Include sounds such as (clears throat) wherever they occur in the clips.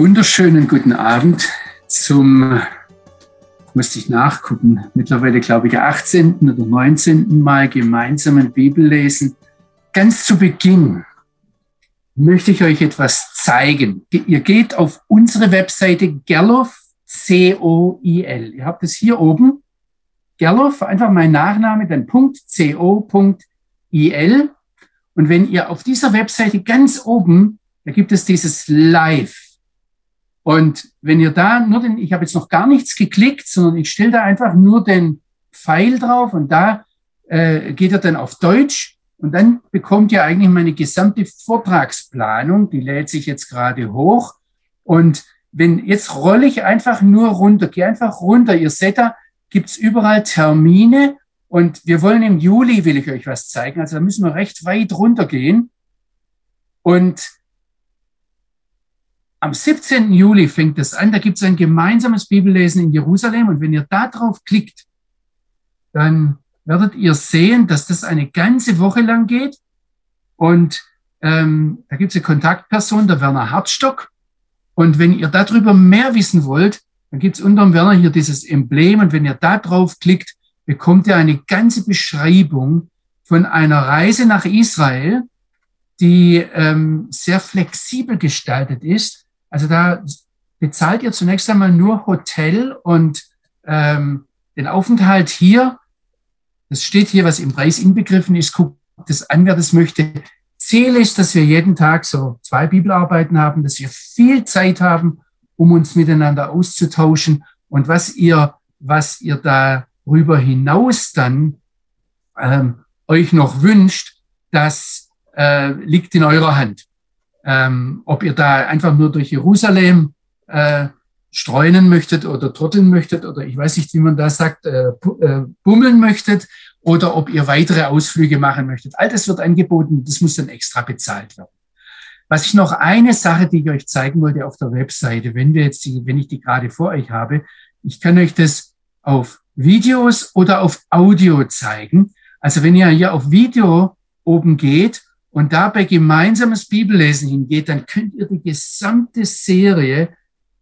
Wunderschönen guten Abend zum, musste ich nachgucken, mittlerweile glaube ich 18. oder 19. Mal gemeinsamen Bibellesen. Ganz zu Beginn möchte ich euch etwas zeigen. Ihr geht auf unsere Webseite Gerloff, C-O-I-L. Ihr habt es hier oben. Gerloff, einfach mein Nachname, dann Punkt, C-O.I-L. Und wenn ihr auf dieser Webseite ganz oben, da gibt es dieses Live. Und wenn ihr da nur den, ich habe jetzt noch gar nichts geklickt, sondern ich stelle da einfach nur den Pfeil drauf und da äh, geht er dann auf Deutsch und dann bekommt ihr eigentlich meine gesamte Vortragsplanung, die lädt sich jetzt gerade hoch. Und wenn jetzt rolle ich einfach nur runter, gehe einfach runter. Ihr seht da, gibt's überall Termine und wir wollen im Juli, will ich euch was zeigen. Also da müssen wir recht weit runtergehen. Und am 17. Juli fängt es an, da gibt es ein gemeinsames Bibellesen in Jerusalem. Und wenn ihr da drauf klickt, dann werdet ihr sehen, dass das eine ganze Woche lang geht. Und ähm, da gibt es eine Kontaktperson, der Werner Hartstock. Und wenn ihr darüber mehr wissen wollt, dann gibt es unter dem Werner hier dieses Emblem. Und wenn ihr da drauf klickt, bekommt ihr eine ganze Beschreibung von einer Reise nach Israel, die ähm, sehr flexibel gestaltet ist also da bezahlt ihr zunächst einmal nur Hotel und ähm, den Aufenthalt hier. Das steht hier, was im Preis inbegriffen ist. Guckt das an, wer das möchte. Ziel ist, dass wir jeden Tag so zwei Bibelarbeiten haben, dass wir viel Zeit haben, um uns miteinander auszutauschen. Und was ihr, was ihr darüber hinaus dann ähm, euch noch wünscht, das äh, liegt in eurer Hand ähm, ob ihr da einfach nur durch Jerusalem äh, streunen möchtet oder trotteln möchtet oder ich weiß nicht, wie man da sagt, äh, äh, bummeln möchtet oder ob ihr weitere Ausflüge machen möchtet. All das wird angeboten, das muss dann extra bezahlt werden. Was ich noch eine Sache, die ich euch zeigen wollte auf der Webseite, wenn wir jetzt die, wenn ich die gerade vor euch habe, ich kann euch das auf Videos oder auf Audio zeigen. Also wenn ihr hier auf Video oben geht und dabei gemeinsames Bibellesen hingeht, dann könnt ihr die gesamte Serie,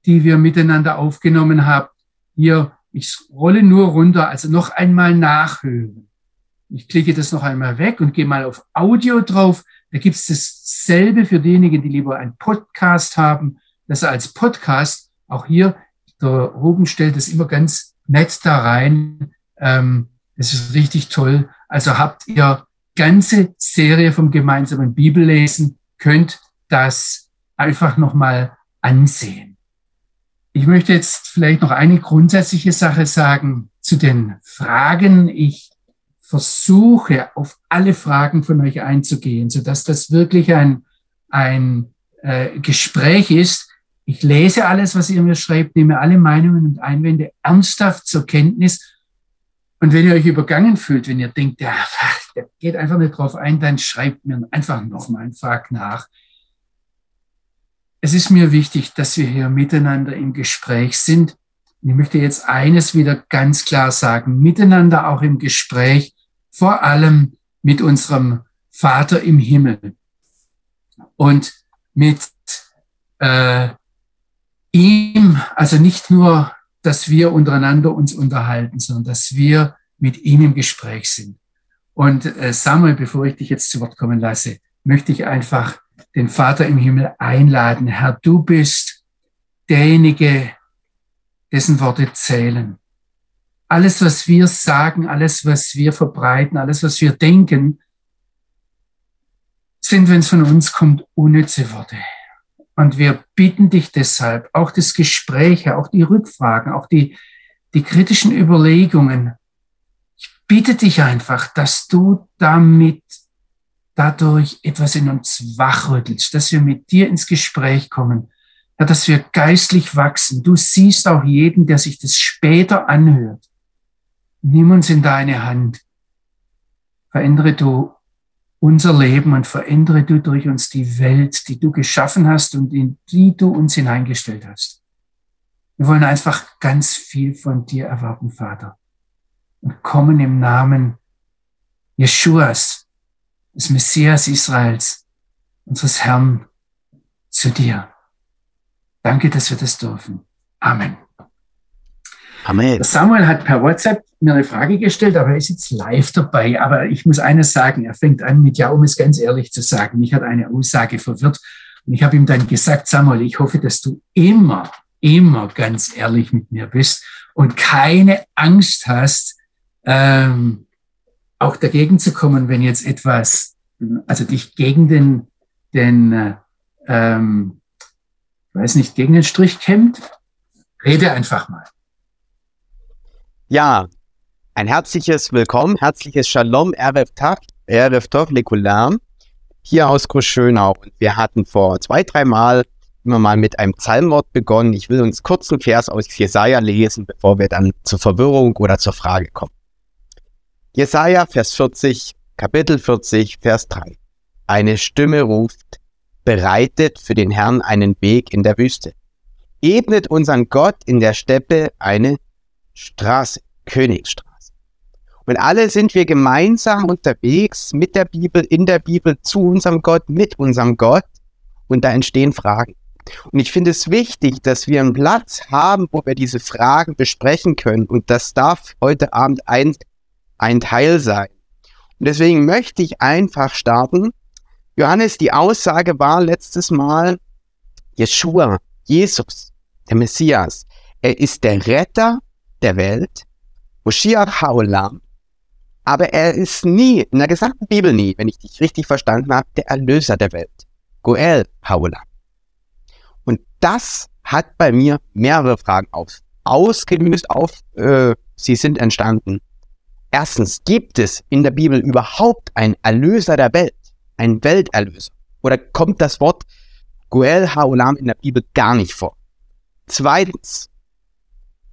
die wir miteinander aufgenommen haben, hier, ich rolle nur runter, also noch einmal nachhören. Ich klicke das noch einmal weg und gehe mal auf Audio drauf. Da gibt es dasselbe für diejenigen, die lieber einen Podcast haben, das als Podcast. Auch hier, der Ruben stellt es immer ganz nett da rein. Ähm, ist richtig toll. Also habt ihr ganze Serie vom gemeinsamen Bibellesen, könnt das einfach nochmal ansehen. Ich möchte jetzt vielleicht noch eine grundsätzliche Sache sagen zu den Fragen. Ich versuche auf alle Fragen von euch einzugehen, sodass das wirklich ein, ein äh, Gespräch ist. Ich lese alles, was ihr mir schreibt, nehme alle Meinungen und Einwände ernsthaft zur Kenntnis. Und wenn ihr euch übergangen fühlt, wenn ihr denkt, ja, geht einfach nicht drauf ein, dann schreibt mir einfach nochmal einen fragt nach. Es ist mir wichtig, dass wir hier miteinander im Gespräch sind. Ich möchte jetzt eines wieder ganz klar sagen, miteinander auch im Gespräch, vor allem mit unserem Vater im Himmel und mit äh, ihm, also nicht nur, dass wir untereinander uns unterhalten, sondern dass wir mit ihm im Gespräch sind. Und äh, Samuel, bevor ich dich jetzt zu Wort kommen lasse, möchte ich einfach den Vater im Himmel einladen. Herr, du bist derjenige, dessen Worte zählen. Alles, was wir sagen, alles, was wir verbreiten, alles, was wir denken, sind, wenn es von uns kommt, unnütze Worte. Und wir bitten dich deshalb, auch das Gespräch, auch die Rückfragen, auch die, die kritischen Überlegungen, bitte dich einfach, dass du damit dadurch etwas in uns wachrüttelst, dass wir mit dir ins Gespräch kommen, ja, dass wir geistlich wachsen. Du siehst auch jeden, der sich das später anhört. Nimm uns in deine Hand. Verändere du unser Leben und verändere du durch uns die Welt, die du geschaffen hast und in die du uns hineingestellt hast. Wir wollen einfach ganz viel von dir erwarten, Vater und kommen im Namen Jeschuas, des Messias Israels, unseres Herrn, zu dir. Danke, dass wir das dürfen. Amen. Amen. Samuel hat per WhatsApp mir eine Frage gestellt, aber er ist jetzt live dabei. Aber ich muss eines sagen, er fängt an mit, ja, um es ganz ehrlich zu sagen, mich hat eine Aussage verwirrt. Und ich habe ihm dann gesagt, Samuel, ich hoffe, dass du immer, immer ganz ehrlich mit mir bist und keine Angst hast, ähm, auch dagegen zu kommen, wenn jetzt etwas, also dich gegen den, den äh, ähm, weiß nicht, gegen den Strich kämmt. Rede einfach mal. Ja, ein herzliches Willkommen, herzliches Shalom, Erev Tag, Erev Tov Lekulam, hier aus Großschönau. Und wir hatten vor zwei, drei Mal immer mal mit einem Psalmwort begonnen. Ich will uns kurz einen Vers aus Jesaja lesen, bevor wir dann zur Verwirrung oder zur Frage kommen. Jesaja, Vers 40, Kapitel 40, Vers 3. Eine Stimme ruft, bereitet für den Herrn einen Weg in der Wüste. Ebnet unseren Gott in der Steppe eine Straße, Königsstraße. Und alle sind wir gemeinsam unterwegs mit der Bibel, in der Bibel, zu unserem Gott, mit unserem Gott. Und da entstehen Fragen. Und ich finde es wichtig, dass wir einen Platz haben, wo wir diese Fragen besprechen können. Und das darf heute Abend ein, ein Teil sein. Und deswegen möchte ich einfach starten. Johannes, die Aussage war letztes Mal, Jeshua, Jesus, der Messias, er ist der Retter der Welt, Moshiach Haolam, aber er ist nie, in der gesamten Bibel nie, wenn ich dich richtig verstanden habe, der Erlöser der Welt, Goel Haolam. Und das hat bei mir mehrere Fragen auf, ausgelöst auf, äh, sie sind entstanden. Erstens, gibt es in der Bibel überhaupt einen Erlöser der Welt, einen Welterlöser? Oder kommt das Wort Goel Haolam in der Bibel gar nicht vor? Zweitens,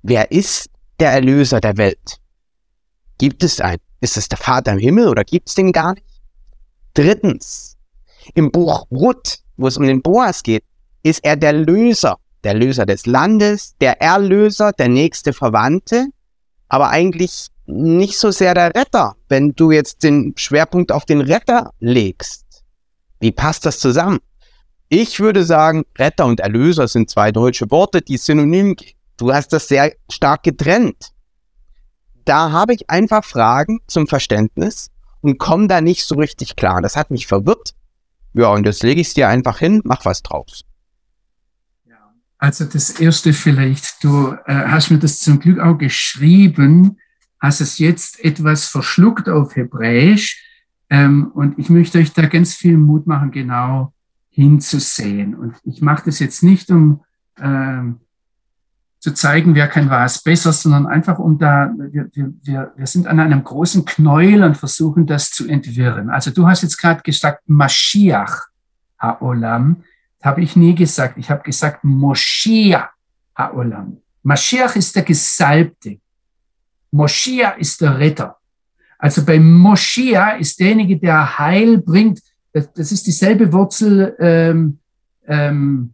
wer ist der Erlöser der Welt? Gibt es einen? Ist es der Vater im Himmel oder gibt es den gar nicht? Drittens, im Buch Ruth, wo es um den Boas geht, ist er der Löser, der Löser des Landes, der Erlöser, der nächste Verwandte, aber eigentlich nicht so sehr der Retter, wenn du jetzt den Schwerpunkt auf den Retter legst. Wie passt das zusammen? Ich würde sagen, Retter und Erlöser sind zwei deutsche Worte, die synonym gehen. Du hast das sehr stark getrennt. Da habe ich einfach Fragen zum Verständnis und komme da nicht so richtig klar. Das hat mich verwirrt. Ja, und jetzt lege ich es dir einfach hin, mach was draus. Also das erste vielleicht, du äh, hast mir das zum Glück auch geschrieben, hast es jetzt etwas verschluckt auf Hebräisch. Ähm, und ich möchte euch da ganz viel Mut machen, genau hinzusehen. Und ich mache das jetzt nicht, um ähm, zu zeigen, wer kann was besser, sondern einfach um da, wir, wir, wir sind an einem großen Knäuel und versuchen das zu entwirren. Also du hast jetzt gerade gesagt, Mashiach Haolam. Habe ich nie gesagt. Ich habe gesagt, Moschia Haolam. Mashiach ist der Gesalbte. Moschia ist der Retter. Also bei Moschia ist derjenige, der Heil bringt. Das, das ist dieselbe Wurzel ähm, ähm,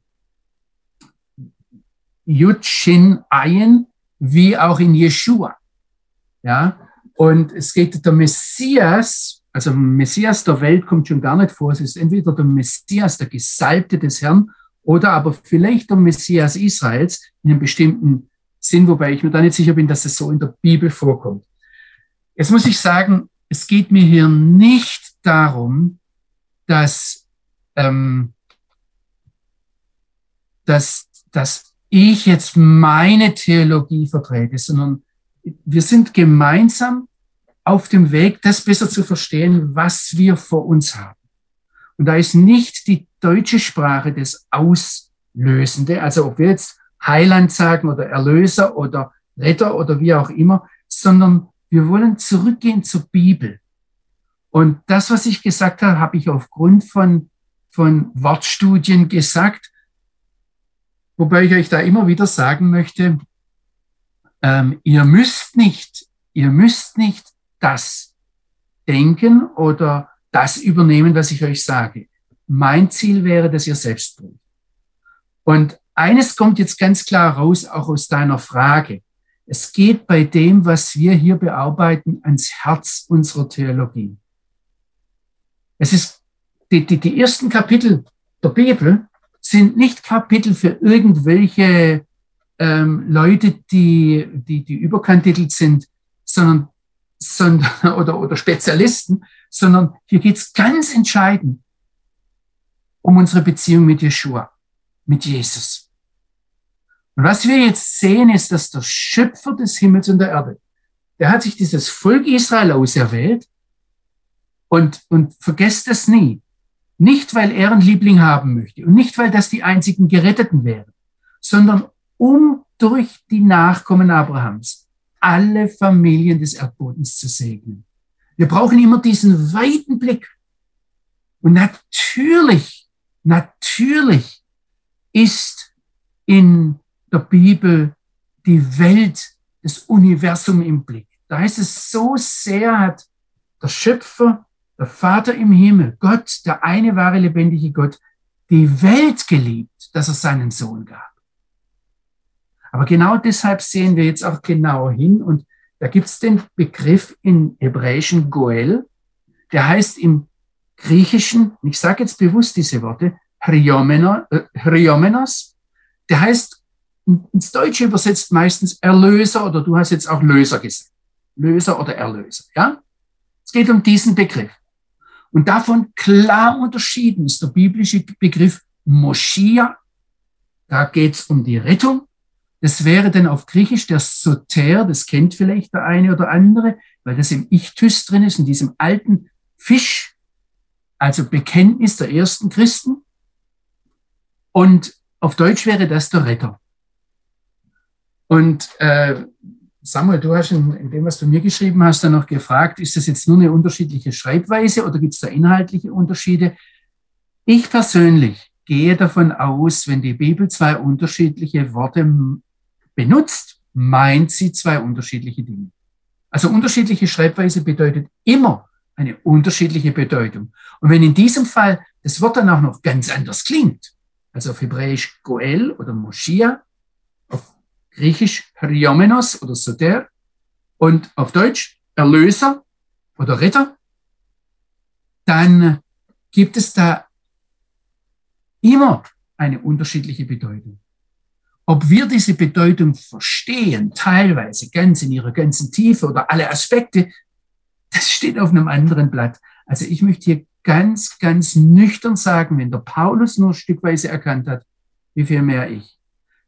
Yud Shin Ayin wie auch in Yeshua. Ja, und es geht der Messias, also Messias der Welt kommt schon gar nicht vor. Es ist entweder der Messias, der Gesalbte des Herrn, oder aber vielleicht der Messias Israels in einem bestimmten Sinn, wobei ich mir da nicht sicher bin, dass es so in der Bibel vorkommt. Jetzt muss ich sagen, es geht mir hier nicht darum, dass, ähm, dass, dass ich jetzt meine Theologie vertrete, sondern wir sind gemeinsam auf dem Weg, das besser zu verstehen, was wir vor uns haben. Und da ist nicht die deutsche Sprache das Auslösende, also ob wir jetzt Heiland sagen oder Erlöser oder Retter oder wie auch immer, sondern wir wollen zurückgehen zur Bibel. Und das, was ich gesagt habe, habe ich aufgrund von, von Wortstudien gesagt Wobei ich euch da immer wieder sagen möchte, ähm, ihr müsst nicht, ihr müsst nicht das denken oder das übernehmen, was ich euch sage. Mein Ziel wäre, dass ihr selbst tut. Und eines kommt jetzt ganz klar raus, auch aus deiner Frage. Es geht bei dem, was wir hier bearbeiten, ans Herz unserer Theologie. Es ist die, die, die ersten Kapitel der Bibel sind nicht Kapitel für irgendwelche ähm, Leute, die, die, die überkantitelt sind, sondern, sondern (laughs) oder, oder Spezialisten, sondern hier geht's ganz entscheidend um unsere Beziehung mit Yeshua, mit Jesus. Und was wir jetzt sehen, ist, dass der Schöpfer des Himmels und der Erde, der hat sich dieses Volk Israel auserwählt und, und vergesst das nie. Nicht, weil er einen Liebling haben möchte und nicht, weil das die einzigen Geretteten wären, sondern um durch die Nachkommen Abrahams alle Familien des Erdbodens zu segnen. Wir brauchen immer diesen weiten Blick. Und natürlich, natürlich ist in der Bibel die Welt, das Universum im Blick. Da heißt es, so sehr hat der Schöpfer, der Vater im Himmel, Gott, der eine wahre lebendige Gott, die Welt geliebt, dass er seinen Sohn gab. Aber genau deshalb sehen wir jetzt auch genau hin und da gibt es den Begriff in hebräischen Goel, der heißt im Griechischen, ich sage jetzt bewusst diese Worte, Hriomenos, äh, der heißt ins Deutsche übersetzt meistens Erlöser oder du hast jetzt auch Löser gesagt. Löser oder Erlöser, ja? Es geht um diesen Begriff. Und davon klar unterschieden ist der biblische Begriff Moschia. Da geht es um die Rettung. Das wäre dann auf Griechisch der Soter, das kennt vielleicht der eine oder andere, weil das im Ichthys drin ist, in diesem alten Fisch, also Bekenntnis der ersten Christen. Und auf Deutsch wäre das der Retter. Und äh, Samuel, du hast in, in, dem, was du mir geschrieben hast, dann noch gefragt, ist das jetzt nur eine unterschiedliche Schreibweise oder gibt es da inhaltliche Unterschiede? Ich persönlich gehe davon aus, wenn die Bibel zwei unterschiedliche Worte benutzt, meint sie zwei unterschiedliche Dinge. Also unterschiedliche Schreibweise bedeutet immer eine unterschiedliche Bedeutung. Und wenn in diesem Fall das Wort dann auch noch ganz anders klingt, also auf Hebräisch Goel oder Moschia, auf Griechisch Hriomenos oder Soter und auf Deutsch Erlöser oder Retter, dann gibt es da immer eine unterschiedliche Bedeutung. Ob wir diese Bedeutung verstehen, teilweise ganz in ihrer ganzen Tiefe oder alle Aspekte, das steht auf einem anderen Blatt. Also ich möchte hier ganz, ganz nüchtern sagen, wenn der Paulus nur stückweise erkannt hat, wie viel mehr ich.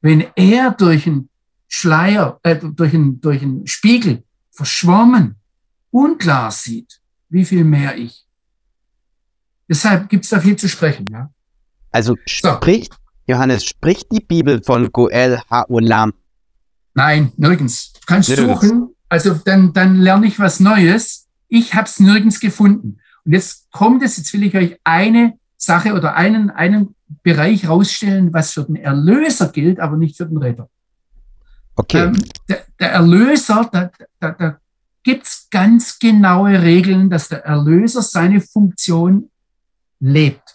Wenn er durch einen Schleier, äh, durch einen, durch einen Spiegel verschwommen, unklar sieht, wie viel mehr ich. Deshalb gibt es da viel zu sprechen, ja. Also spricht, Johannes, spricht die Bibel von Goel Ha'olam? Nein, nirgends. Du kannst nirgends. suchen, also dann, dann lerne ich was Neues. Ich habe es nirgends gefunden. Und jetzt kommt es, jetzt will ich euch eine Sache oder einen, einen Bereich rausstellen, was für den Erlöser gilt, aber nicht für den Retter. Okay. Ähm, der, der, Erlöser, da, da, da gibt es ganz genaue Regeln, dass der Erlöser seine Funktion lebt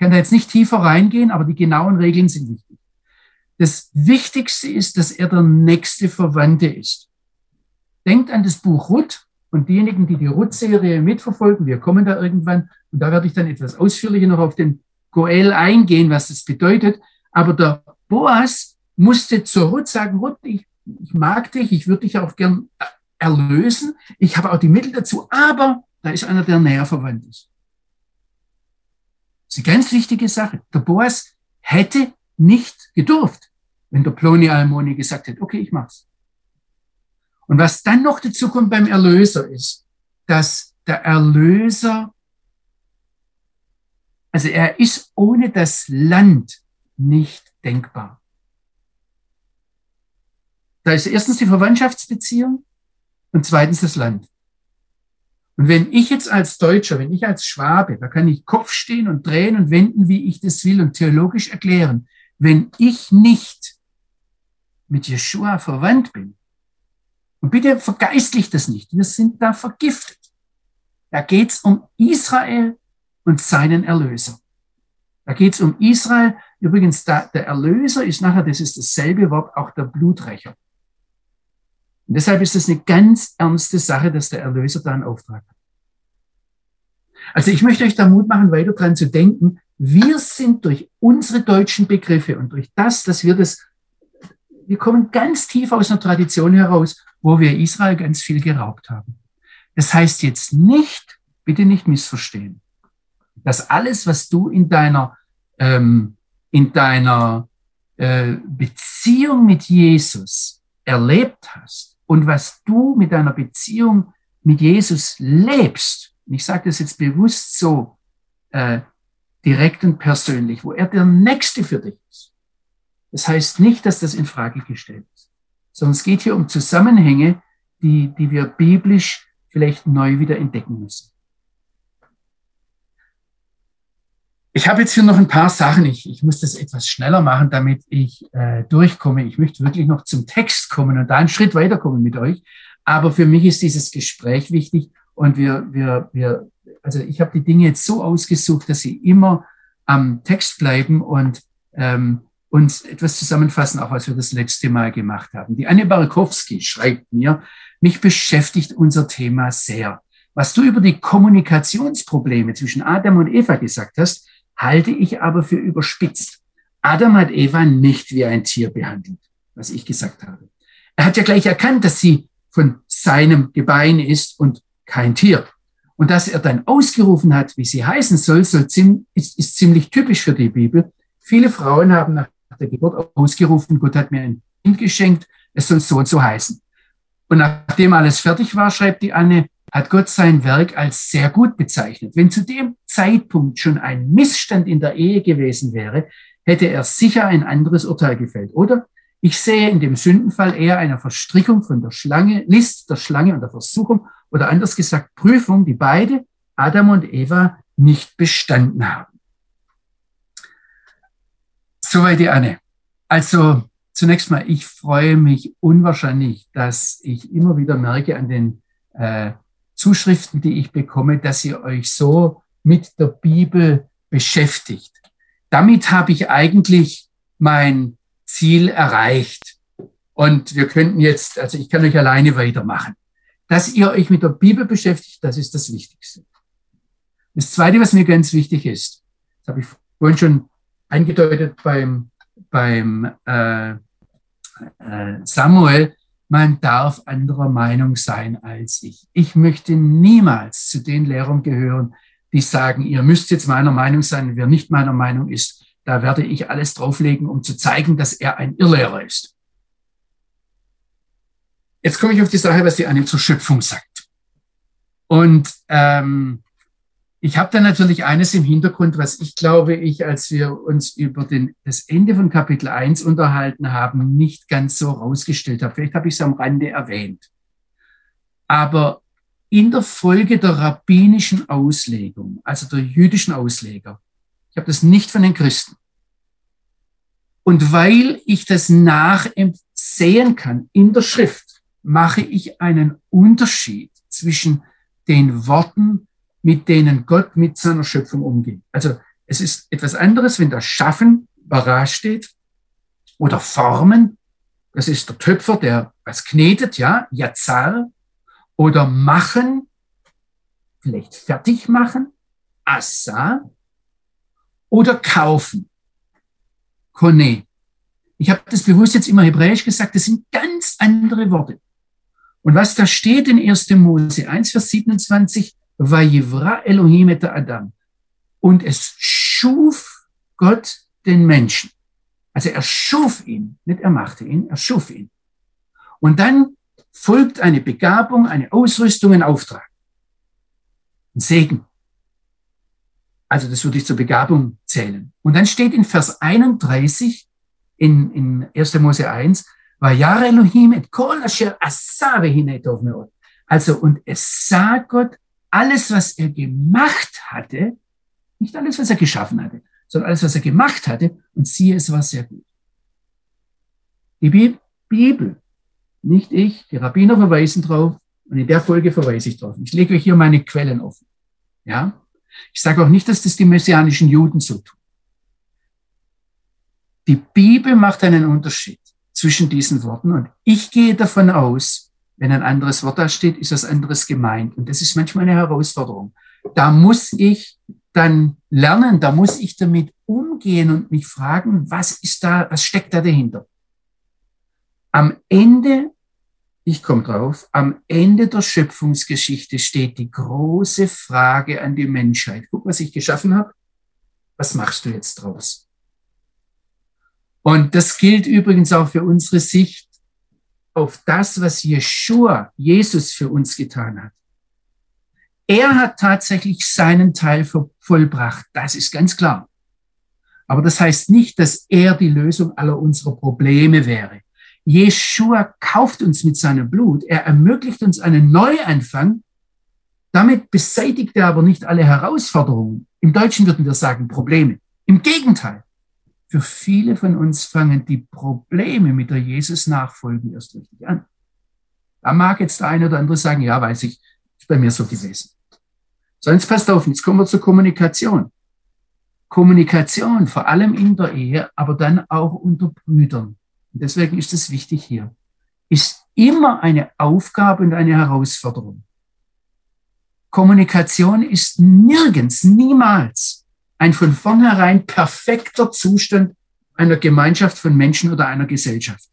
kann da jetzt nicht tiefer reingehen, aber die genauen Regeln sind wichtig. Das Wichtigste ist, dass er der nächste Verwandte ist. Denkt an das Buch Ruth und diejenigen, die die Ruth-Serie mitverfolgen, wir kommen da irgendwann und da werde ich dann etwas ausführlicher noch auf den Goel eingehen, was das bedeutet. Aber der Boas musste zur Ruth sagen, Ruth, ich, ich mag dich, ich würde dich auch gern erlösen, ich habe auch die Mittel dazu, aber da ist einer, der näher verwandt ist. Das ist eine ganz wichtige Sache. Der Boas hätte nicht gedurft, wenn der Ploni Almoni gesagt hätte, okay, ich mach's. Und was dann noch dazu kommt beim Erlöser ist, dass der Erlöser, also er ist ohne das Land nicht denkbar. Da ist erstens die Verwandtschaftsbeziehung und zweitens das Land. Und wenn ich jetzt als Deutscher, wenn ich als Schwabe, da kann ich Kopf stehen und drehen und wenden, wie ich das will und theologisch erklären, wenn ich nicht mit Jeshua verwandt bin, und bitte vergeistlicht das nicht, wir sind da vergiftet. Da geht's um Israel und seinen Erlöser. Da geht's um Israel. Übrigens, da, der Erlöser ist nachher, das ist dasselbe Wort, auch der Bluträcher. Und deshalb ist es eine ganz ernste Sache, dass der Erlöser da einen Auftrag hat. Also ich möchte euch da Mut machen, weiter dran zu denken, Wir sind durch unsere deutschen Begriffe und durch das, dass wir das, wir kommen ganz tief aus einer Tradition heraus, wo wir Israel ganz viel geraubt haben. Das heißt jetzt nicht, bitte nicht missverstehen, dass alles, was du in deiner, ähm, in deiner äh, Beziehung mit Jesus erlebt hast und was du mit deiner Beziehung mit Jesus lebst, und ich sage das jetzt bewusst so äh, direkt und persönlich, wo er der Nächste für dich ist. Das heißt nicht, dass das in Frage gestellt ist, sondern es geht hier um Zusammenhänge, die, die wir biblisch vielleicht neu wieder entdecken müssen. Ich habe jetzt hier noch ein paar Sachen. Ich, ich muss das etwas schneller machen, damit ich äh, durchkomme. Ich möchte wirklich noch zum Text kommen und da einen Schritt weiterkommen mit euch. Aber für mich ist dieses Gespräch wichtig und wir, wir, wir, also ich habe die Dinge jetzt so ausgesucht, dass sie immer am Text bleiben und ähm, uns etwas zusammenfassen, auch was wir das letzte Mal gemacht haben. Die Anne Barakowski schreibt mir, mich beschäftigt unser Thema sehr. Was du über die Kommunikationsprobleme zwischen Adam und Eva gesagt hast, halte ich aber für überspitzt. Adam hat Eva nicht wie ein Tier behandelt, was ich gesagt habe. Er hat ja gleich erkannt, dass sie von seinem Gebein ist und kein Tier. Und dass er dann ausgerufen hat, wie sie heißen soll, soll ist, ist ziemlich typisch für die Bibel. Viele Frauen haben nach der Geburt ausgerufen, Gott hat mir ein Kind geschenkt, es soll so und so heißen. Und nachdem alles fertig war, schreibt die Anne, hat Gott sein Werk als sehr gut bezeichnet. Wenn zu dem Zeitpunkt schon ein Missstand in der Ehe gewesen wäre, hätte er sicher ein anderes Urteil gefällt, oder? Ich sehe in dem Sündenfall eher eine Verstrickung von der Schlange, List der Schlange und der Versuchung oder anders gesagt Prüfung, die beide, Adam und Eva, nicht bestanden haben. Soweit die Anne. Also zunächst mal, ich freue mich unwahrscheinlich, dass ich immer wieder merke an den äh, Zuschriften, die ich bekomme, dass ihr euch so mit der Bibel beschäftigt. Damit habe ich eigentlich mein Ziel erreicht. Und wir könnten jetzt, also ich kann euch alleine weitermachen. Dass ihr euch mit der Bibel beschäftigt, das ist das Wichtigste. Das Zweite, was mir ganz wichtig ist, das habe ich vorhin schon angedeutet beim, beim äh, äh, Samuel, man darf anderer Meinung sein als ich. Ich möchte niemals zu den Lehrern gehören, die sagen, ihr müsst jetzt meiner Meinung sein, wer nicht meiner Meinung ist, da werde ich alles drauflegen, um zu zeigen, dass er ein Irrlehrer ist. Jetzt komme ich auf die Sache, was die Anne zur Schöpfung sagt. Und ähm, ich habe da natürlich eines im Hintergrund, was ich glaube, ich, als wir uns über den, das Ende von Kapitel 1 unterhalten haben, nicht ganz so rausgestellt habe. Vielleicht habe ich es am Rande erwähnt. Aber in der Folge der rabbinischen Auslegung, also der jüdischen Ausleger, ich habe das nicht von den Christen. Und weil ich das nachsehen kann in der Schrift, mache ich einen Unterschied zwischen den Worten, mit denen Gott mit seiner Schöpfung umgeht. Also es ist etwas anderes, wenn das Schaffen bara steht oder Formen. Das ist der Töpfer, der was knetet, ja, Yazar. Oder machen, vielleicht fertig machen, Assa. Oder kaufen, Kone. Ich habe das bewusst jetzt immer hebräisch gesagt, das sind ganz andere Worte. Und was da steht in 1. Mose 1, Vers 27, Vayivra Elohim et Adam. Und es schuf Gott den Menschen. Also er schuf ihn, nicht er machte ihn, er schuf ihn. Und dann folgt eine Begabung, eine Ausrüstung, ein Auftrag. Ein Segen. Also das würde ich zur Begabung zählen. Und dann steht in Vers 31 in, in 1. Mose 1, Vayar Elohim et kol asher asa vehinetov meot. Also, und es sah Gott alles, was er gemacht hatte, nicht alles, was er geschaffen hatte, sondern alles, was er gemacht hatte, und siehe, es war sehr gut. Die Bibel, nicht ich, die Rabbiner verweisen drauf, und in der Folge verweise ich drauf. Ich lege euch hier meine Quellen offen. Ja? Ich sage auch nicht, dass das die messianischen Juden so tun. Die Bibel macht einen Unterschied zwischen diesen Worten und ich gehe davon aus, wenn ein anderes Wort da steht, ist das anderes gemeint. Und das ist manchmal eine Herausforderung. Da muss ich dann lernen, da muss ich damit umgehen und mich fragen, was ist da, was steckt da dahinter? Am Ende, ich komme drauf, am Ende der Schöpfungsgeschichte steht die große Frage an die Menschheit. Guck, was ich geschaffen habe. Was machst du jetzt draus? Und das gilt übrigens auch für unsere Sicht auf das, was Jeshua, Jesus für uns getan hat. Er hat tatsächlich seinen Teil vollbracht. Das ist ganz klar. Aber das heißt nicht, dass er die Lösung aller unserer Probleme wäre. Jeshua kauft uns mit seinem Blut. Er ermöglicht uns einen Neuanfang. Damit beseitigt er aber nicht alle Herausforderungen. Im Deutschen würden wir sagen Probleme. Im Gegenteil. Für viele von uns fangen die Probleme mit der Jesus-Nachfolge erst richtig an. Da mag jetzt der eine oder andere sagen, ja, weiß ich, ist bei mir so gewesen. So, jetzt passt auf, jetzt kommen wir zur Kommunikation. Kommunikation, vor allem in der Ehe, aber dann auch unter Brüdern. Und deswegen ist es wichtig hier. Ist immer eine Aufgabe und eine Herausforderung. Kommunikation ist nirgends, niemals ein von vornherein perfekter Zustand einer Gemeinschaft von Menschen oder einer Gesellschaft.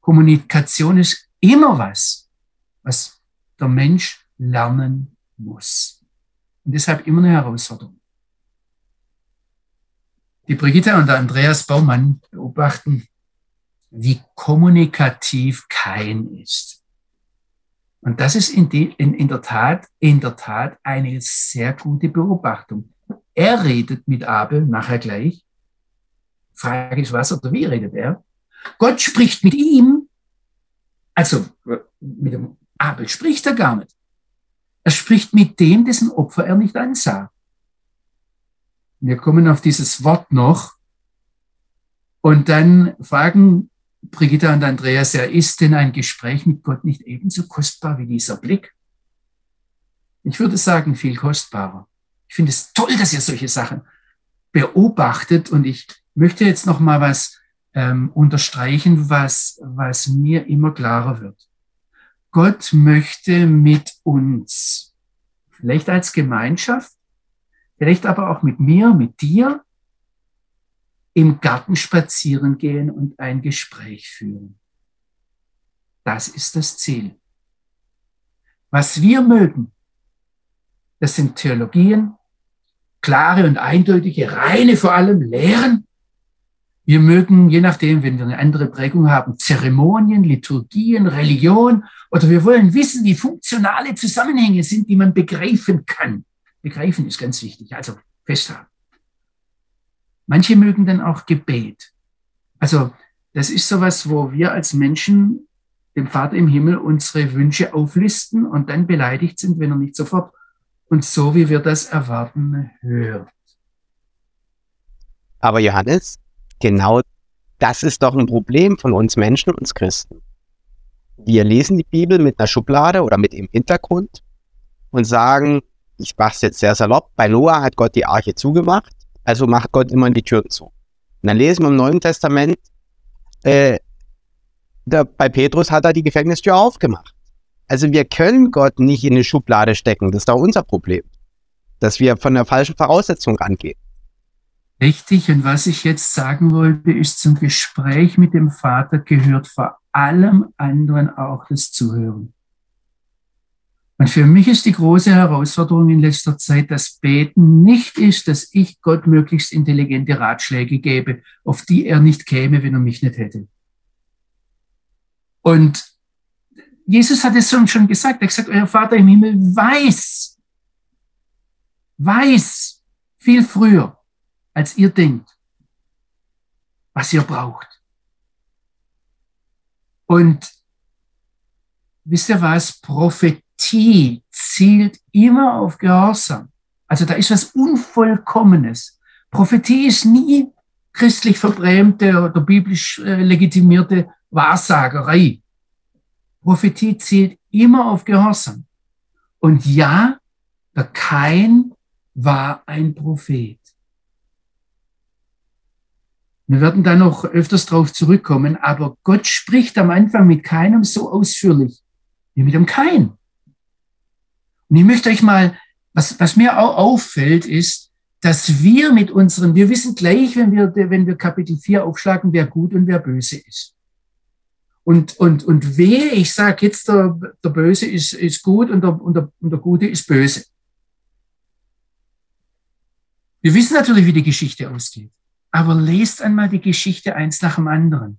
Kommunikation ist immer was, was der Mensch lernen muss. Und deshalb immer eine Herausforderung. Die Brigitte und der Andreas Baumann beobachten, wie kommunikativ Kain ist. Und das ist in, die, in, in, der Tat, in der Tat eine sehr gute Beobachtung. Er redet mit Abel nachher gleich. Frage ist, was oder wie redet er? Gott spricht mit ihm. Also mit dem Abel spricht er gar nicht. Er spricht mit dem, dessen Opfer er nicht ansah. Wir kommen auf dieses Wort noch. Und dann fragen Brigitta und Andreas, ja, ist denn ein Gespräch mit Gott nicht ebenso kostbar wie dieser Blick? Ich würde sagen, viel kostbarer. Ich finde es toll, dass ihr solche Sachen beobachtet und ich möchte jetzt noch mal was ähm, unterstreichen, was, was mir immer klarer wird. Gott möchte mit uns, vielleicht als Gemeinschaft, vielleicht aber auch mit mir, mit dir, im Garten spazieren gehen und ein Gespräch führen. Das ist das Ziel. Was wir mögen, das sind Theologien, klare und eindeutige, reine vor allem Lehren, wir mögen, je nachdem, wenn wir eine andere Prägung haben, Zeremonien, Liturgien, Religion oder wir wollen wissen, wie funktionale Zusammenhänge sind, die man begreifen kann. Begreifen ist ganz wichtig, also festhalten. Manche mögen dann auch Gebet. Also das ist sowas, wo wir als Menschen dem Vater im Himmel unsere Wünsche auflisten und dann beleidigt sind, wenn er nicht sofort und so, wie wir das erwarten, hört. Aber Johannes, genau das ist doch ein Problem von uns Menschen, uns Christen. Wir lesen die Bibel mit einer Schublade oder mit im Hintergrund und sagen, ich mache es jetzt sehr salopp, bei Noah hat Gott die Arche zugemacht, also macht Gott immer die Türen zu. Und dann lesen wir im Neuen Testament, äh, der, bei Petrus hat er die Gefängnistür aufgemacht. Also wir können Gott nicht in eine Schublade stecken, das ist doch unser Problem, dass wir von der falschen Voraussetzung angehen. Richtig, und was ich jetzt sagen wollte, ist, zum Gespräch mit dem Vater gehört vor allem anderen auch das Zuhören. Und für mich ist die große Herausforderung in letzter Zeit, dass Beten nicht ist, dass ich Gott möglichst intelligente Ratschläge gebe, auf die er nicht käme, wenn er mich nicht hätte. Und Jesus hat es schon gesagt, er hat gesagt, euer Vater im Himmel weiß, weiß viel früher, als ihr denkt, was ihr braucht. Und wisst ihr was? Prophetie zielt immer auf Gehorsam. Also da ist was Unvollkommenes. Prophetie ist nie christlich verbrämte oder biblisch äh, legitimierte Wahrsagerei. Prophetie zielt immer auf Gehorsam. Und ja, der Kain war ein Prophet. Wir werden da noch öfters drauf zurückkommen, aber Gott spricht am Anfang mit keinem so ausführlich wie mit dem Kain. Und ich möchte euch mal was, was mir auch auffällt, ist, dass wir mit unseren, wir wissen gleich, wenn wir, wenn wir Kapitel 4 aufschlagen, wer gut und wer böse ist. Und, und, und wehe, ich sage jetzt, der, der Böse ist, ist gut und der, und, der, und der Gute ist böse. Wir wissen natürlich, wie die Geschichte ausgeht. Aber lest einmal die Geschichte eins nach dem anderen.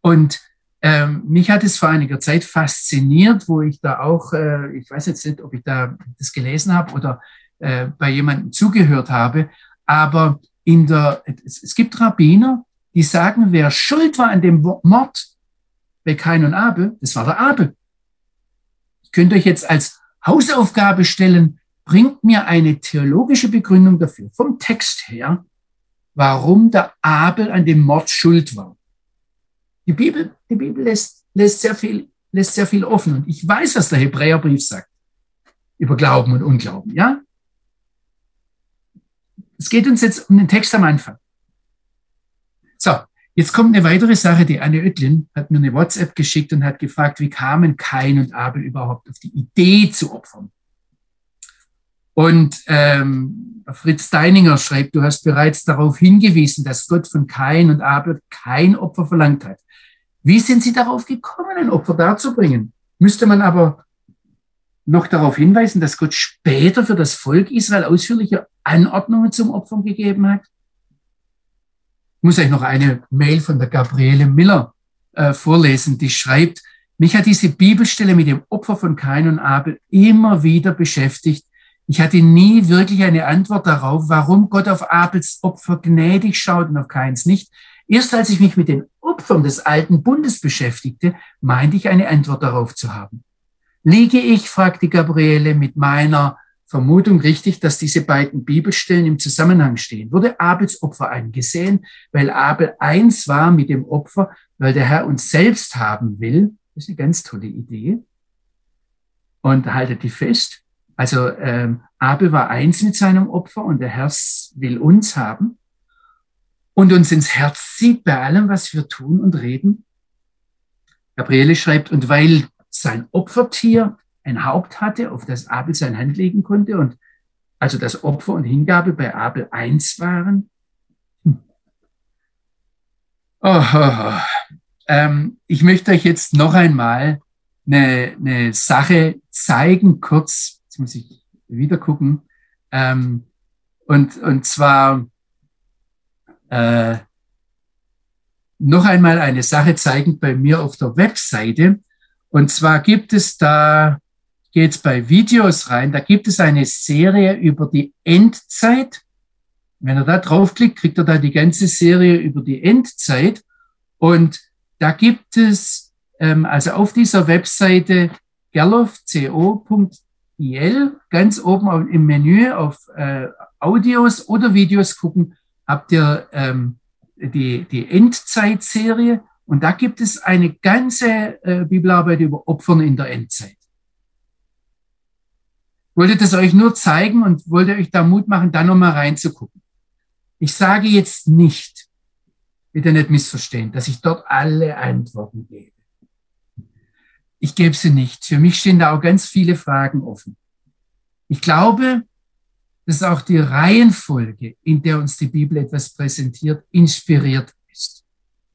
Und ähm, mich hat es vor einiger Zeit fasziniert, wo ich da auch, äh, ich weiß jetzt nicht, ob ich da das gelesen habe oder äh, bei jemandem zugehört habe, aber in der, es, es gibt Rabbiner, die sagen, wer schuld war an dem Mord bei Kain und Abel, das war der Abel. Ich könnte euch jetzt als Hausaufgabe stellen, bringt mir eine theologische Begründung dafür, vom Text her, warum der Abel an dem Mord schuld war. Die Bibel, die Bibel lässt, lässt, sehr viel, lässt sehr viel offen. Und ich weiß, was der Hebräerbrief sagt über Glauben und Unglauben, ja? Es geht uns jetzt um den Text am Anfang. Jetzt kommt eine weitere Sache. Die Anne Oettlin hat mir eine WhatsApp geschickt und hat gefragt, wie kamen Kain und Abel überhaupt auf die Idee zu opfern? Und ähm, Fritz Deininger schreibt, du hast bereits darauf hingewiesen, dass Gott von Kain und Abel kein Opfer verlangt hat. Wie sind sie darauf gekommen, ein Opfer darzubringen? Müsste man aber noch darauf hinweisen, dass Gott später für das Volk Israel ausführliche Anordnungen zum Opfern gegeben hat? Ich muss euch noch eine Mail von der Gabriele Miller äh, vorlesen, die schreibt, mich hat diese Bibelstelle mit dem Opfer von Kain und Abel immer wieder beschäftigt. Ich hatte nie wirklich eine Antwort darauf, warum Gott auf Abels Opfer gnädig schaut und auf Kains nicht. Erst als ich mich mit den Opfern des alten Bundes beschäftigte, meinte ich eine Antwort darauf zu haben. Liege ich, fragte Gabriele, mit meiner Vermutung richtig, dass diese beiden Bibelstellen im Zusammenhang stehen. Wurde Abels Opfer eingesehen, weil Abel eins war mit dem Opfer, weil der Herr uns selbst haben will? Das ist eine ganz tolle Idee. Und haltet die fest. Also ähm, Abel war eins mit seinem Opfer und der Herr will uns haben und uns ins Herz zieht bei allem, was wir tun und reden. Gabriele schreibt, und weil sein Opfertier ein Haupt hatte, auf das Abel sein Hand legen konnte und also das Opfer und Hingabe bei Abel eins waren. Hm. Oh, oh, oh. Ähm, ich möchte euch jetzt noch einmal eine, eine Sache zeigen, kurz, jetzt muss ich wieder gucken, ähm, und, und zwar äh, noch einmal eine Sache zeigen bei mir auf der Webseite. Und zwar gibt es da, geht's bei Videos rein, da gibt es eine Serie über die Endzeit. Wenn er da draufklickt, kriegt er da die ganze Serie über die Endzeit. Und da gibt es, ähm, also auf dieser Webseite gerloff.co.il, ganz oben im Menü auf äh, Audios oder Videos gucken, habt ihr ähm, die, die Endzeitserie und da gibt es eine ganze äh, Bibelarbeit über Opfern in der Endzeit. Wollte das euch nur zeigen und wollte euch da Mut machen, da nochmal reinzugucken. Ich sage jetzt nicht, bitte nicht missverstehen, dass ich dort alle Antworten gebe. Ich gebe sie nicht. Für mich stehen da auch ganz viele Fragen offen. Ich glaube, dass auch die Reihenfolge, in der uns die Bibel etwas präsentiert, inspiriert ist,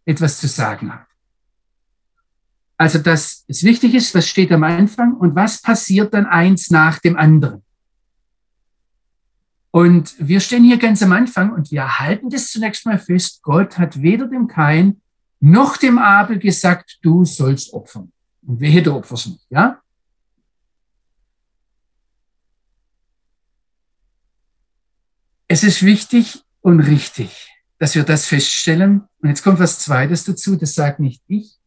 etwas zu sagen hat. Also, dass es wichtig ist, was steht am Anfang und was passiert dann eins nach dem anderen. Und wir stehen hier ganz am Anfang und wir halten das zunächst mal fest. Gott hat weder dem Kain noch dem Abel gesagt, du sollst opfern. Und wehe, du opferst nicht, ja? Es ist wichtig und richtig, dass wir das feststellen. Und jetzt kommt was Zweites dazu, das sagt nicht ich,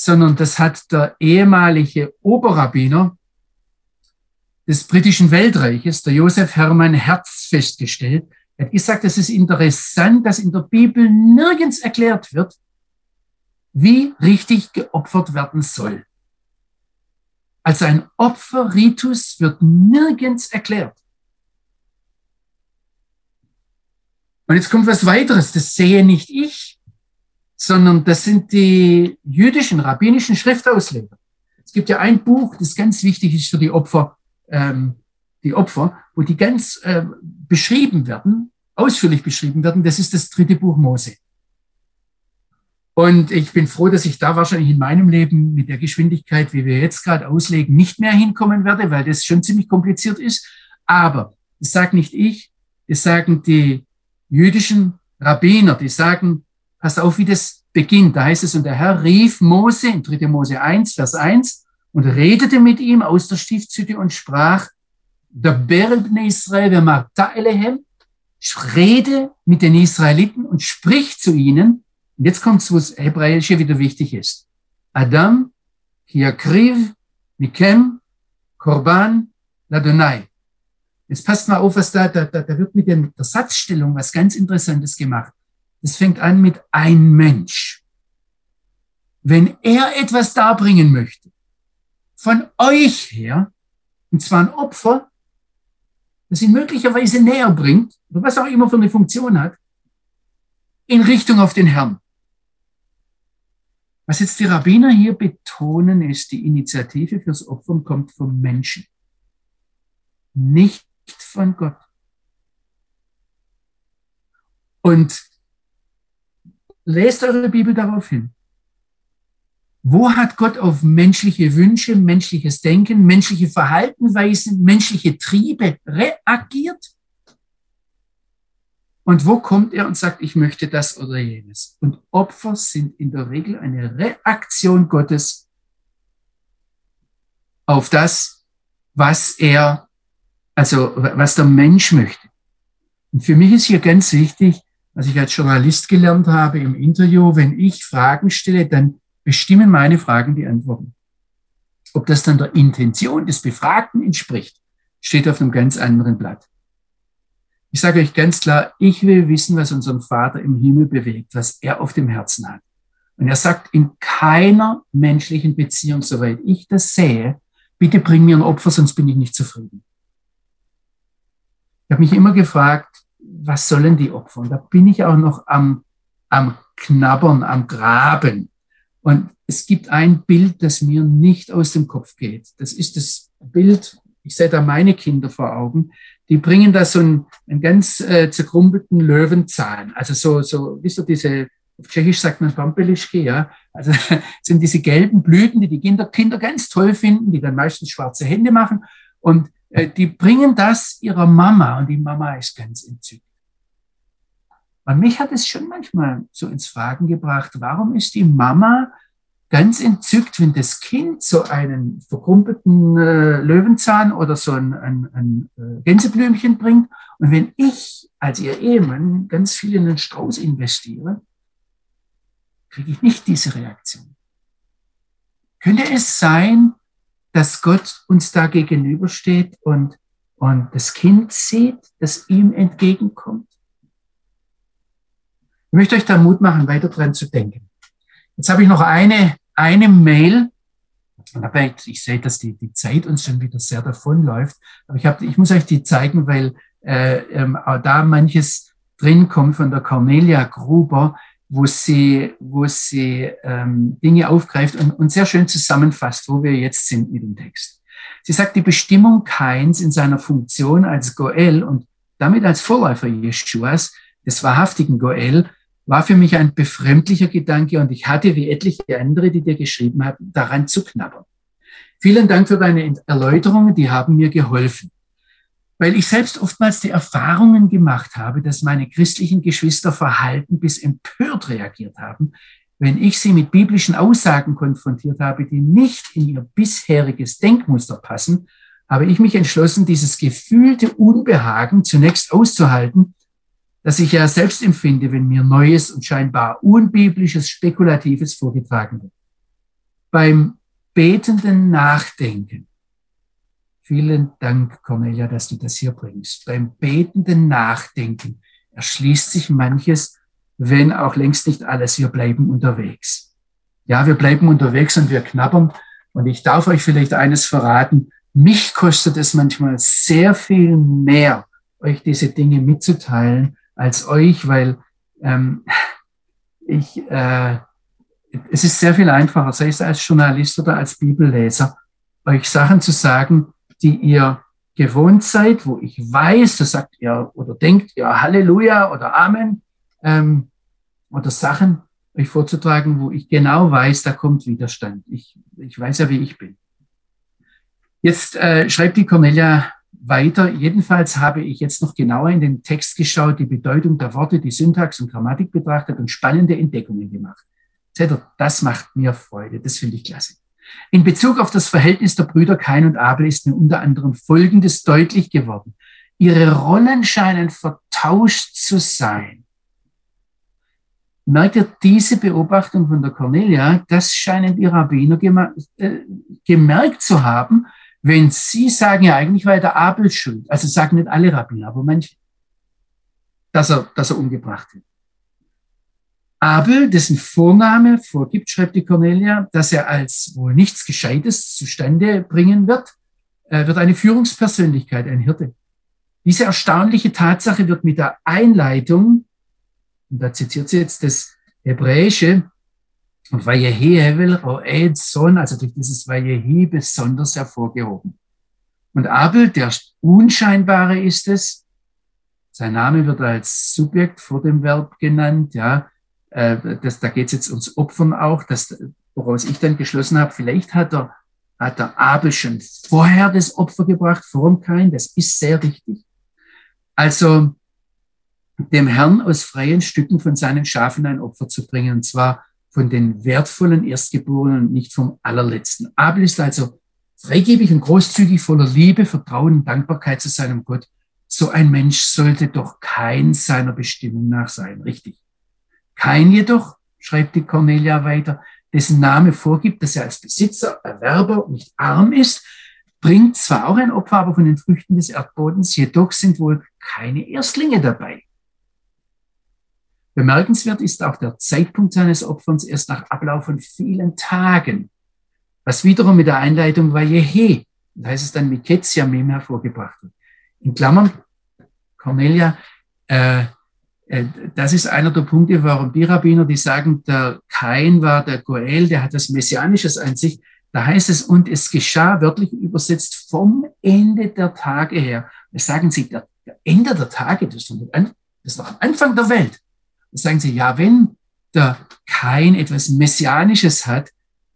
sondern das hat der ehemalige Oberrabbiner des britischen Weltreiches, der Josef Hermann Herz, festgestellt. Er hat gesagt, es ist interessant, dass in der Bibel nirgends erklärt wird, wie richtig geopfert werden soll. Also ein Opferritus wird nirgends erklärt. Und jetzt kommt was weiteres, das sehe nicht ich, sondern das sind die jüdischen, rabbinischen Schriftausleger. Es gibt ja ein Buch, das ganz wichtig ist für die Opfer, ähm, die Opfer, wo die ganz äh, beschrieben werden, ausführlich beschrieben werden, das ist das dritte Buch Mose. Und ich bin froh, dass ich da wahrscheinlich in meinem Leben mit der Geschwindigkeit, wie wir jetzt gerade auslegen, nicht mehr hinkommen werde, weil das schon ziemlich kompliziert ist. Aber das sagt nicht ich, das sagen die jüdischen Rabbiner, die sagen, pass auf, wie das beginnt. Da heißt es, und der Herr rief Mose in 3. Mose 1, Vers 1 und redete mit ihm aus der Stiftshütte und sprach, der Berebne Israel, Elehem, rede mit den Israeliten und sprich zu ihnen, und jetzt kommt es, wo das Hebräische wieder wichtig ist. Adam, Hiakriv, Mikem, Korban, Ladonai. Jetzt passt mal auf, was da, da, da wird mit der Satzstellung was ganz Interessantes gemacht. Das fängt an mit ein Mensch. Wenn er etwas darbringen möchte, von euch her, und zwar ein Opfer, das ihn möglicherweise näher bringt, oder was auch immer für eine Funktion hat, in Richtung auf den Herrn. Was jetzt die Rabbiner hier betonen, ist, die Initiative fürs Opfern kommt vom Menschen, nicht von Gott. Und lest eure Bibel darauf hin. Wo hat Gott auf menschliche Wünsche, menschliches Denken, menschliche Verhaltenweisen, menschliche Triebe reagiert? Und wo kommt er und sagt, ich möchte das oder jenes? Und Opfer sind in der Regel eine Reaktion Gottes auf das, was er, also was der Mensch möchte. Und für mich ist hier ganz wichtig, was ich als Journalist gelernt habe im Interview, wenn ich Fragen stelle, dann bestimmen meine Fragen die Antworten. Ob das dann der Intention des Befragten entspricht, steht auf einem ganz anderen Blatt. Ich sage euch ganz klar, ich will wissen, was unseren Vater im Himmel bewegt, was er auf dem Herzen hat. Und er sagt, in keiner menschlichen Beziehung, soweit ich das sehe, bitte bring mir ein Opfer, sonst bin ich nicht zufrieden. Ich habe mich immer gefragt, was sollen die Opfer? Und da bin ich auch noch am, am Knabbern, am Graben. Und es gibt ein Bild, das mir nicht aus dem Kopf geht. Das ist das Bild, ich sehe da meine Kinder vor Augen, die bringen da so einen, einen ganz äh, zerkrumpelten Löwenzahn. Also so, so, wisst ihr, diese, auf Tschechisch sagt man Pampelischke, ja. Also (laughs) sind diese gelben Blüten, die die Kinder, Kinder ganz toll finden, die dann meistens schwarze Hände machen. Und äh, die bringen das ihrer Mama und die Mama ist ganz entzückt. Und mich hat es schon manchmal so ins Fragen gebracht, warum ist die Mama ganz entzückt, wenn das Kind so einen verkrumpelten äh, Löwenzahn oder so ein, ein, ein äh, Gänseblümchen bringt. Und wenn ich als ihr Ehemann ganz viel in den Strauß investiere, kriege ich nicht diese Reaktion. Könnte es sein, dass Gott uns da gegenübersteht und, und das Kind sieht, das ihm entgegenkommt? Ich möchte euch da Mut machen, weiter dran zu denken. Jetzt habe ich noch eine, eine Mail. Ich sehe, dass die, die Zeit uns schon wieder sehr davonläuft. Aber ich, habe, ich muss euch die zeigen, weil äh, ähm, da manches drin kommt von der Cornelia Gruber, wo sie, wo sie ähm, Dinge aufgreift und, und sehr schön zusammenfasst, wo wir jetzt sind mit dem Text. Sie sagt, die Bestimmung Kains in seiner Funktion als Goel und damit als Vorläufer Jeschuas, des wahrhaftigen Goel, war für mich ein befremdlicher Gedanke und ich hatte, wie etliche andere, die dir geschrieben haben, daran zu knabbern. Vielen Dank für deine Erläuterungen, die haben mir geholfen. Weil ich selbst oftmals die Erfahrungen gemacht habe, dass meine christlichen Geschwister verhalten bis empört reagiert haben, wenn ich sie mit biblischen Aussagen konfrontiert habe, die nicht in ihr bisheriges Denkmuster passen, habe ich mich entschlossen, dieses gefühlte Unbehagen zunächst auszuhalten das ich ja selbst empfinde, wenn mir Neues und scheinbar unbiblisches, Spekulatives vorgetragen wird. Beim betenden Nachdenken, vielen Dank, Cornelia, dass du das hier bringst, beim betenden Nachdenken erschließt sich manches, wenn auch längst nicht alles, wir bleiben unterwegs. Ja, wir bleiben unterwegs und wir knabbern. Und ich darf euch vielleicht eines verraten, mich kostet es manchmal sehr viel mehr, euch diese Dinge mitzuteilen, als euch, weil ähm, ich, äh, es ist sehr viel einfacher, sei es als Journalist oder als Bibelleser, euch Sachen zu sagen, die ihr gewohnt seid, wo ich weiß, da sagt ihr oder denkt ihr Halleluja oder Amen ähm, oder Sachen euch vorzutragen, wo ich genau weiß, da kommt Widerstand. Ich, ich weiß ja, wie ich bin. Jetzt äh, schreibt die Cornelia weiter. Jedenfalls habe ich jetzt noch genauer in den Text geschaut, die Bedeutung der Worte, die Syntax und Grammatik betrachtet und spannende Entdeckungen gemacht. Das macht mir Freude. Das finde ich klasse. In Bezug auf das Verhältnis der Brüder Kain und Abel ist mir unter anderem Folgendes deutlich geworden. Ihre Rollen scheinen vertauscht zu sein. Merkt ihr diese Beobachtung von der Cornelia? Das scheinen die Rabbiner äh, gemerkt zu haben, wenn sie sagen, ja, eigentlich war der Abel schuld. Also sagen nicht alle Rabbiner, aber manche, dass er, dass er umgebracht wird. Abel, dessen Vorname vorgibt, schreibt die Cornelia, dass er als wohl nichts Gescheites zustande bringen wird, äh, wird eine Führungspersönlichkeit, ein Hirte. Diese erstaunliche Tatsache wird mit der Einleitung, und da zitiert sie jetzt das Hebräische, Vayehi Hevel Roed Son, also durch dieses Vayehi besonders hervorgehoben. Und Abel, der Unscheinbare ist es, sein Name wird als Subjekt vor dem Verb genannt, ja, äh, das, da geht es jetzt ums Opfern auch, das, woraus ich dann geschlossen habe, vielleicht hat er, hat der Abel schon vorher das Opfer gebracht, vor dem Kain, das ist sehr wichtig. Also dem Herrn aus freien Stücken von seinen Schafen ein Opfer zu bringen, und zwar von den wertvollen Erstgeborenen und nicht vom allerletzten. Abel ist also freigebig und großzügig, voller Liebe, Vertrauen und Dankbarkeit zu seinem Gott. So ein Mensch sollte doch kein seiner Bestimmung nach sein, richtig. Kein jedoch, schreibt die Cornelia weiter, dessen Name vorgibt, dass er als Besitzer, Erwerber nicht arm ist, bringt zwar auch ein Opfer, aber von den Früchten des Erdbodens, jedoch sind wohl keine Erstlinge dabei. Bemerkenswert ist auch der Zeitpunkt seines Opferns erst nach Ablauf von vielen Tagen, was wiederum mit der Einleitung Vajehe, da heißt es dann Miketia Mem hervorgebracht wird. In Klammern, Cornelia, äh, äh, das ist einer der Punkte, warum die Rabbiner, die sagen, der Kain war der Goel, der hat das Messianisches an sich. Da heißt es, und es geschah, wörtlich übersetzt, vom Ende der Tage her. Das sagen sie, der, der Ende der Tage, das ist noch am Anfang der Welt. Das sagen sie, ja, wenn der Kain etwas Messianisches hat,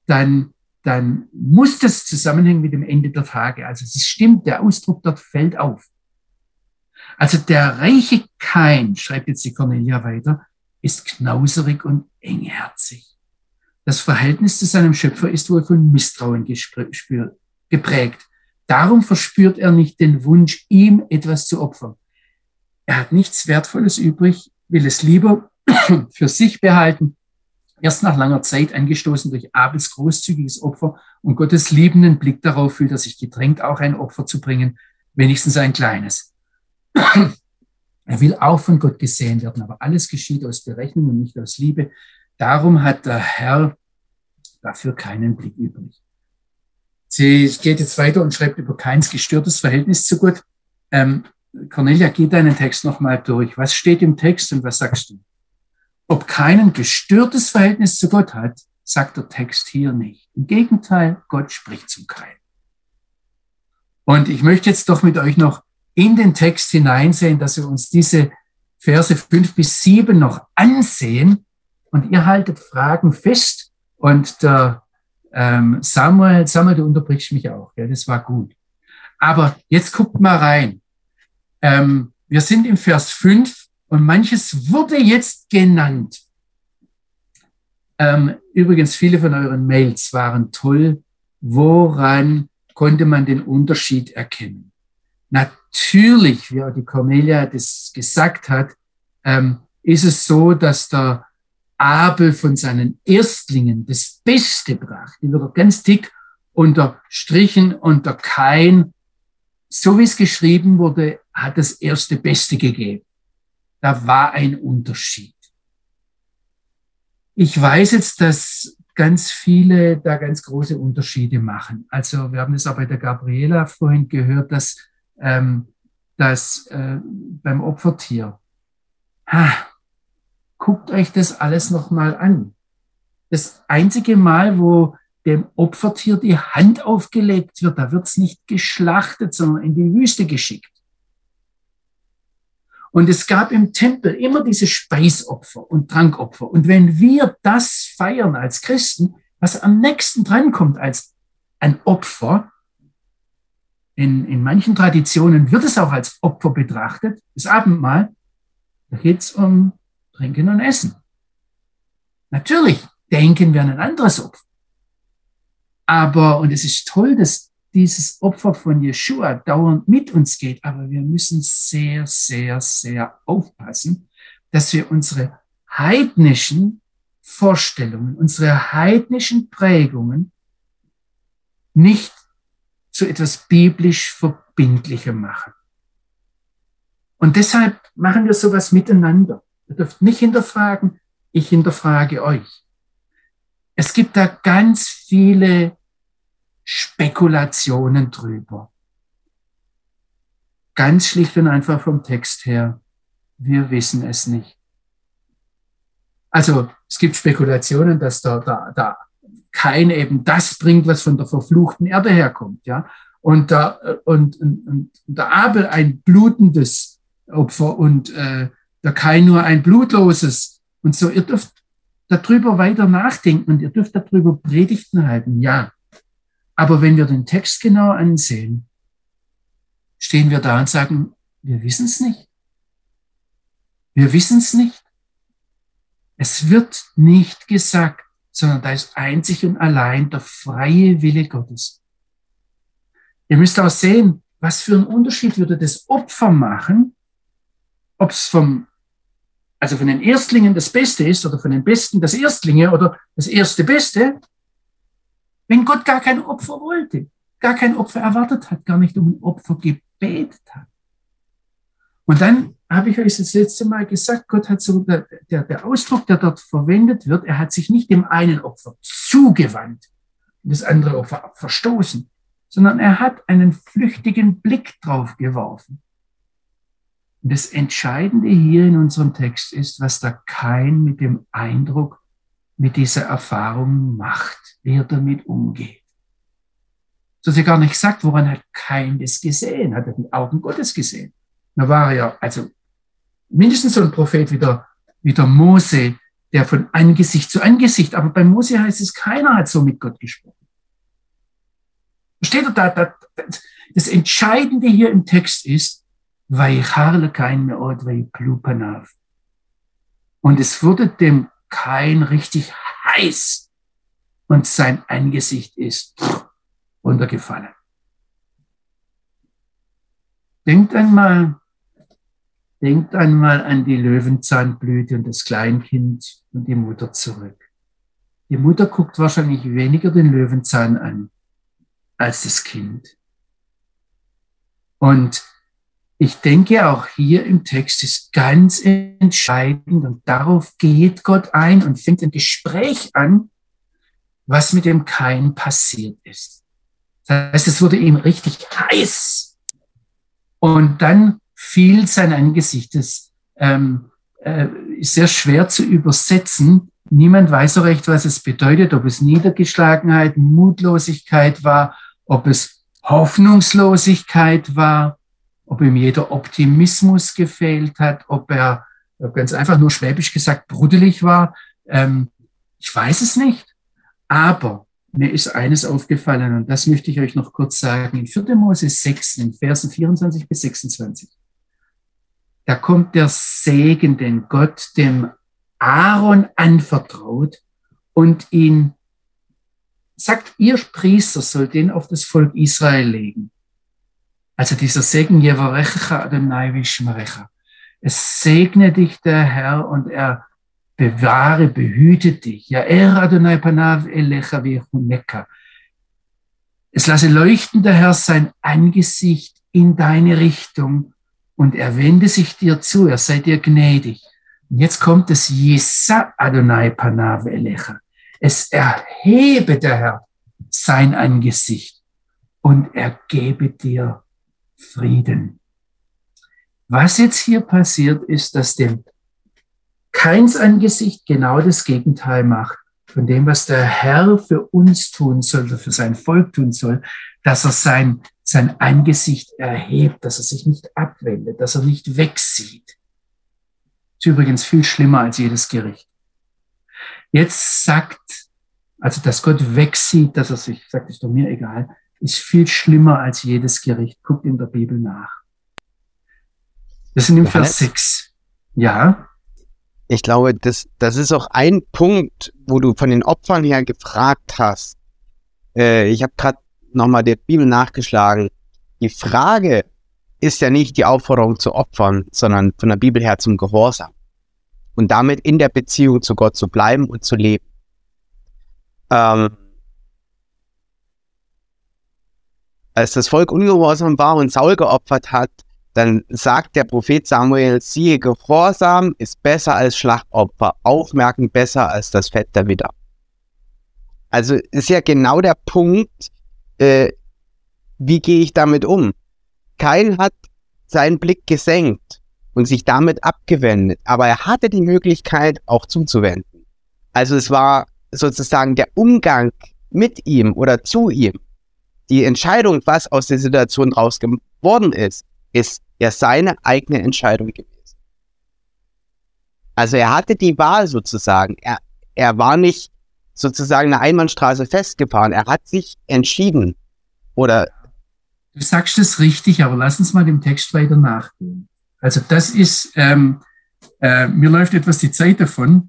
dann, dann muss das zusammenhängen mit dem Ende der Tage. Also es stimmt, der Ausdruck dort fällt auf. Also der reiche Kain, schreibt jetzt die Cornelia weiter, ist knauserig und engherzig. Das Verhältnis zu seinem Schöpfer ist wohl von Misstrauen geprägt. Darum verspürt er nicht den Wunsch, ihm etwas zu opfern. Er hat nichts Wertvolles übrig, will es lieber (clears throat) für sich behalten. Erst nach langer Zeit, angestoßen durch Abels großzügiges Opfer und Gottes liebenden Blick darauf, fühlt er sich gedrängt, auch ein Opfer zu bringen, wenigstens ein kleines. (clears throat) Er will auch von Gott gesehen werden, aber alles geschieht aus Berechnung und nicht aus Liebe. Darum hat der Herr dafür keinen Blick übrig. Sie geht jetzt weiter und schreibt über keins gestörtes Verhältnis zu Gott. Ähm, Cornelia, geh deinen Text nochmal durch. Was steht im Text und was sagst du? Ob kein gestörtes Verhältnis zu Gott hat, sagt der Text hier nicht. Im Gegenteil, Gott spricht zum Kein. Und ich möchte jetzt doch mit euch noch in den Text hineinsehen, dass wir uns diese Verse fünf bis sieben noch ansehen und ihr haltet Fragen fest und der ähm, Samuel, Samuel, du unterbrichst mich auch, ja, das war gut. Aber jetzt guckt mal rein. Ähm, wir sind im Vers fünf und manches wurde jetzt genannt. Ähm, übrigens, viele von euren Mails waren toll. Woran konnte man den Unterschied erkennen? Natürlich, wie auch die Cornelia das gesagt hat, ähm, ist es so, dass der Abel von seinen Erstlingen das Beste brachte. Die wird ganz dick unterstrichen und der Kain, so wie es geschrieben wurde, hat das erste Beste gegeben. Da war ein Unterschied. Ich weiß jetzt, dass ganz viele da ganz große Unterschiede machen. Also wir haben es auch bei der Gabriela vorhin gehört, dass ähm, das äh, beim Opfertier. Ha, guckt euch das alles nochmal an. Das einzige Mal, wo dem Opfertier die Hand aufgelegt wird. Da wird es nicht geschlachtet, sondern in die Wüste geschickt. Und es gab im Tempel immer diese Speisopfer und Trankopfer. Und wenn wir das feiern als Christen, was am nächsten drankommt als ein Opfer, in, in manchen Traditionen wird es auch als Opfer betrachtet, das Abendmahl, da geht es um Trinken und Essen. Natürlich denken wir an ein anderes Opfer. Aber, und es ist toll, dass dieses Opfer von Yeshua dauernd mit uns geht, aber wir müssen sehr, sehr, sehr aufpassen, dass wir unsere heidnischen Vorstellungen, unsere heidnischen Prägungen nicht zu etwas biblisch Verbindlichem machen. Und deshalb machen wir sowas miteinander. Ihr dürft nicht hinterfragen, ich hinterfrage euch. Es gibt da ganz viele Spekulationen drüber. Ganz schlicht und einfach vom Text her. Wir wissen es nicht. Also es gibt Spekulationen, dass da, da, da kein eben das bringt, was von der verfluchten Erde herkommt, ja. Und, da, und, und, und der Abel ein blutendes Opfer und äh, der Kain nur ein blutloses. Und so, ihr dürft darüber weiter nachdenken und ihr dürft darüber Predigten halten, ja. Aber wenn wir den Text genau ansehen, stehen wir da und sagen, wir wissen es nicht. Wir wissen es nicht. Es wird nicht gesagt, sondern da ist einzig und allein der freie Wille Gottes. Ihr müsst auch sehen, was für einen Unterschied würde das Opfer machen, ob es vom, also von den Erstlingen das Beste ist oder von den Besten das Erstlinge oder das erste Beste, wenn Gott gar kein Opfer wollte, gar kein Opfer erwartet hat, gar nicht um ein Opfer gebetet hat. Und dann habe ich euch das letzte Mal gesagt, Gott hat so, der, der, Ausdruck, der dort verwendet wird, er hat sich nicht dem einen Opfer zugewandt und das andere Opfer verstoßen, sondern er hat einen flüchtigen Blick drauf geworfen. Und das Entscheidende hier in unserem Text ist, was da kein mit dem Eindruck, mit dieser Erfahrung macht, wie er damit umgeht. So dass er gar nicht sagt, woran hat kein das gesehen, hat er die Augen Gottes gesehen. Da war er ja, also mindestens so ein Prophet wie der, wie der Mose, der von Angesicht zu Angesicht, aber bei Mose heißt es, keiner hat so mit Gott gesprochen. Steht da, da, das Entscheidende hier im Text ist, kein und es wurde dem kein richtig heiß und sein Angesicht ist runtergefallen. Denkt einmal, Denkt einmal an die Löwenzahnblüte und das Kleinkind und die Mutter zurück. Die Mutter guckt wahrscheinlich weniger den Löwenzahn an als das Kind. Und ich denke, auch hier im Text ist ganz entscheidend und darauf geht Gott ein und fängt ein Gespräch an, was mit dem Kain passiert ist. Das heißt, es wurde ihm richtig heiß. Und dann fiel sein Angesicht. Das ähm, äh, ist sehr schwer zu übersetzen. Niemand weiß so recht, was es bedeutet, ob es Niedergeschlagenheit, Mutlosigkeit war, ob es Hoffnungslosigkeit war, ob ihm jeder Optimismus gefehlt hat, ob er ganz einfach nur schwäbisch gesagt brudelig war. Ähm, ich weiß es nicht. Aber mir ist eines aufgefallen und das möchte ich euch noch kurz sagen. In 4. Mose 6, in Versen 24 bis 26 da kommt der Segen, den Gott dem Aaron anvertraut und ihn sagt, ihr Priester sollt den auf das Volk Israel legen. Also dieser Segen, Jevarecha Adonai Vishmarecha. Es segne dich der Herr und er bewahre, behüte dich. Ja, er Adonai Panav Elecha Vechuneka. Es lasse leuchten der Herr sein Angesicht in deine Richtung und er wende sich dir zu, er sei dir gnädig. Und jetzt kommt es Yesa Adonai Panav Elecha. Es erhebe der Herr sein Angesicht und er gebe dir Frieden. Was jetzt hier passiert, ist, dass dem Keins Angesicht genau das Gegenteil macht von dem, was der Herr für uns tun soll, für sein Volk tun soll, dass er sein, sein Angesicht erhebt, dass er sich nicht abwendet, dass er nicht wegsieht. Ist übrigens viel schlimmer als jedes Gericht. Jetzt sagt, also dass Gott wegsieht, dass er sich, sagt, ist doch mir egal, ist viel schlimmer als jedes Gericht. Guckt in der Bibel nach. Wir sind im Vers 6. Ja. Ich glaube, das, das ist auch ein Punkt, wo du von den Opfern her gefragt hast. Äh, ich habe gerade nochmal der Bibel nachgeschlagen. Die Frage ist ja nicht die Aufforderung zu opfern, sondern von der Bibel her zum Gehorsam. Und damit in der Beziehung zu Gott zu bleiben und zu leben. Ähm, als das Volk ungehorsam war und Saul geopfert hat, dann sagt der Prophet Samuel, siehe, Gehorsam ist besser als Schlachtopfer, Aufmerken besser als das Fett der Widder. Also ist ja genau der Punkt, äh, wie gehe ich damit um? Kein hat seinen Blick gesenkt und sich damit abgewendet, aber er hatte die Möglichkeit auch zuzuwenden. Also es war sozusagen der Umgang mit ihm oder zu ihm. Die Entscheidung, was aus der Situation raus geworden ist, ist ja seine eigene Entscheidung gewesen. Also er hatte die Wahl sozusagen. Er, er war nicht sozusagen eine Einbahnstraße festgefahren. Er hat sich entschieden. Oder? Du sagst es richtig, aber lass uns mal dem Text weiter nachgehen. Also das ist, ähm, äh, mir läuft etwas die Zeit davon.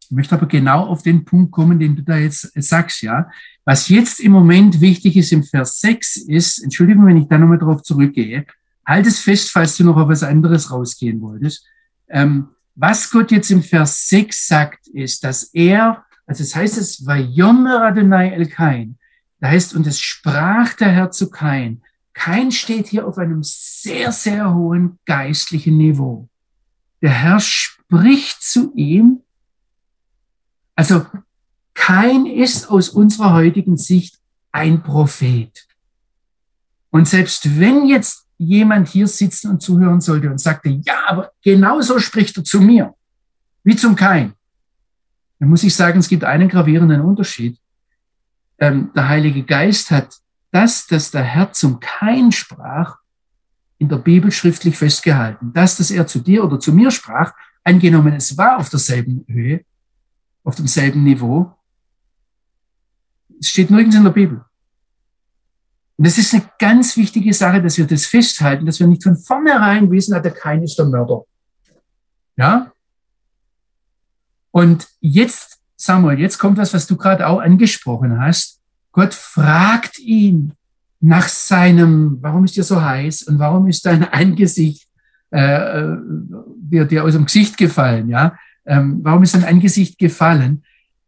Ich möchte aber genau auf den Punkt kommen, den du da jetzt sagst, ja. Was jetzt im Moment wichtig ist im Vers 6 ist, Entschuldigung, wenn ich da nochmal drauf zurückgehe, halt es fest, falls du noch auf was anderes rausgehen wolltest. Ähm, was Gott jetzt im Vers 6 sagt, ist, dass er, also es heißt es, Vayomer Adonai El Kain, da heißt, und es sprach der Herr zu Kain. Kain steht hier auf einem sehr, sehr hohen geistlichen Niveau. Der Herr spricht zu ihm. Also Kain ist aus unserer heutigen Sicht ein Prophet. Und selbst wenn jetzt jemand hier sitzen und zuhören sollte und sagte, ja, aber genauso spricht er zu mir, wie zum Kain, dann muss ich sagen, es gibt einen gravierenden Unterschied. Ähm, der Heilige Geist hat das, dass der Herr zum Kain sprach, in der Bibel schriftlich festgehalten. Das, dass er zu dir oder zu mir sprach, angenommen, es war auf derselben Höhe, auf demselben Niveau, es steht nirgends in der Bibel. Und das ist eine ganz wichtige Sache, dass wir das festhalten, dass wir nicht von vornherein wissen, hat der kein ist der Mörder. Ja? Und jetzt, Samuel, jetzt kommt das, was du gerade auch angesprochen hast. Gott fragt ihn nach seinem, warum ist dir so heiß und warum ist dein (laughs) Angesicht äh, äh dir, dir aus dem Gesicht gefallen, ja? Ähm, warum ist dein Angesicht gefallen?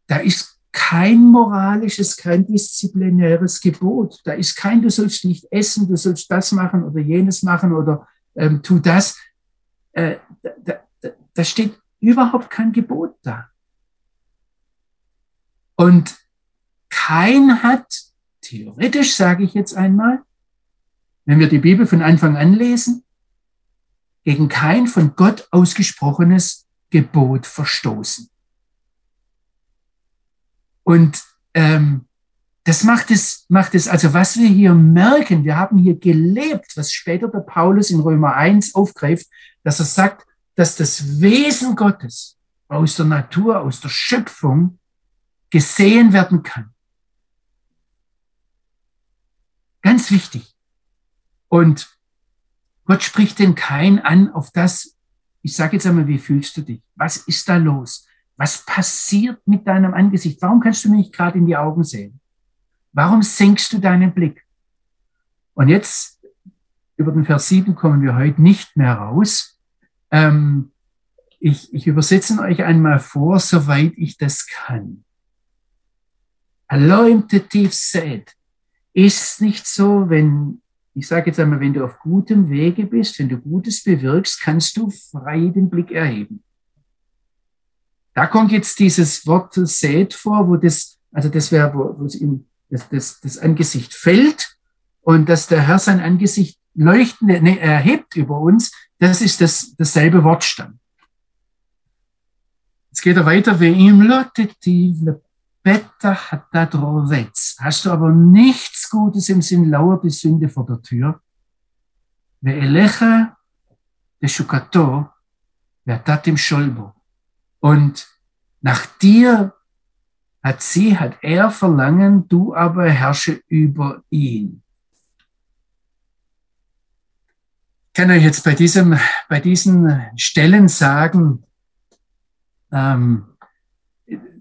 Da ist kein moralisches, kein disziplinäres Gebot. Da ist kein, du sollst nicht essen, du sollst das machen oder jenes machen oder ähm, tu das. Äh, da, da, da steht überhaupt kein Gebot da. Und kein hat, theoretisch sage ich jetzt einmal, wenn wir die Bibel von Anfang an lesen, gegen kein von Gott ausgesprochenes Gebot verstoßen. Und ähm, das macht es, macht es, also was wir hier merken, wir haben hier gelebt, was später der Paulus in Römer 1 aufgreift, dass er sagt, dass das Wesen Gottes aus der Natur, aus der Schöpfung gesehen werden kann. Ganz wichtig. Und Gott spricht den Kein an auf das, ich sage jetzt einmal, wie fühlst du dich? Was ist da los? Was passiert mit deinem Angesicht? Warum kannst du mich nicht gerade in die Augen sehen? Warum senkst du deinen Blick? Und jetzt, über den Vers 7 kommen wir heute nicht mehr raus. Ähm, ich, ich übersetze euch einmal vor, soweit ich das kann. Anointed said, ist nicht so, wenn, ich sage jetzt einmal, wenn du auf gutem Wege bist, wenn du Gutes bewirkst, kannst du frei den Blick erheben. Da kommt jetzt dieses Wort sät vor, wo das, also das wäre, wo, wo es ihm das, das, das Angesicht fällt und dass der Herr sein Angesicht leuchtend ne, erhebt über uns, das ist das, dasselbe Wortstamm. Jetzt geht er weiter, wie ihm Betta hat da drovetz. Hast du aber nichts Gutes im Sinn, lauert die Sünde vor der Tür. Ve'elecha deshukato ve'atat im Scholbo. Und nach dir hat sie, hat er Verlangen, du aber herrsche über ihn. Ich kann euch jetzt bei, diesem, bei diesen Stellen sagen, ähm,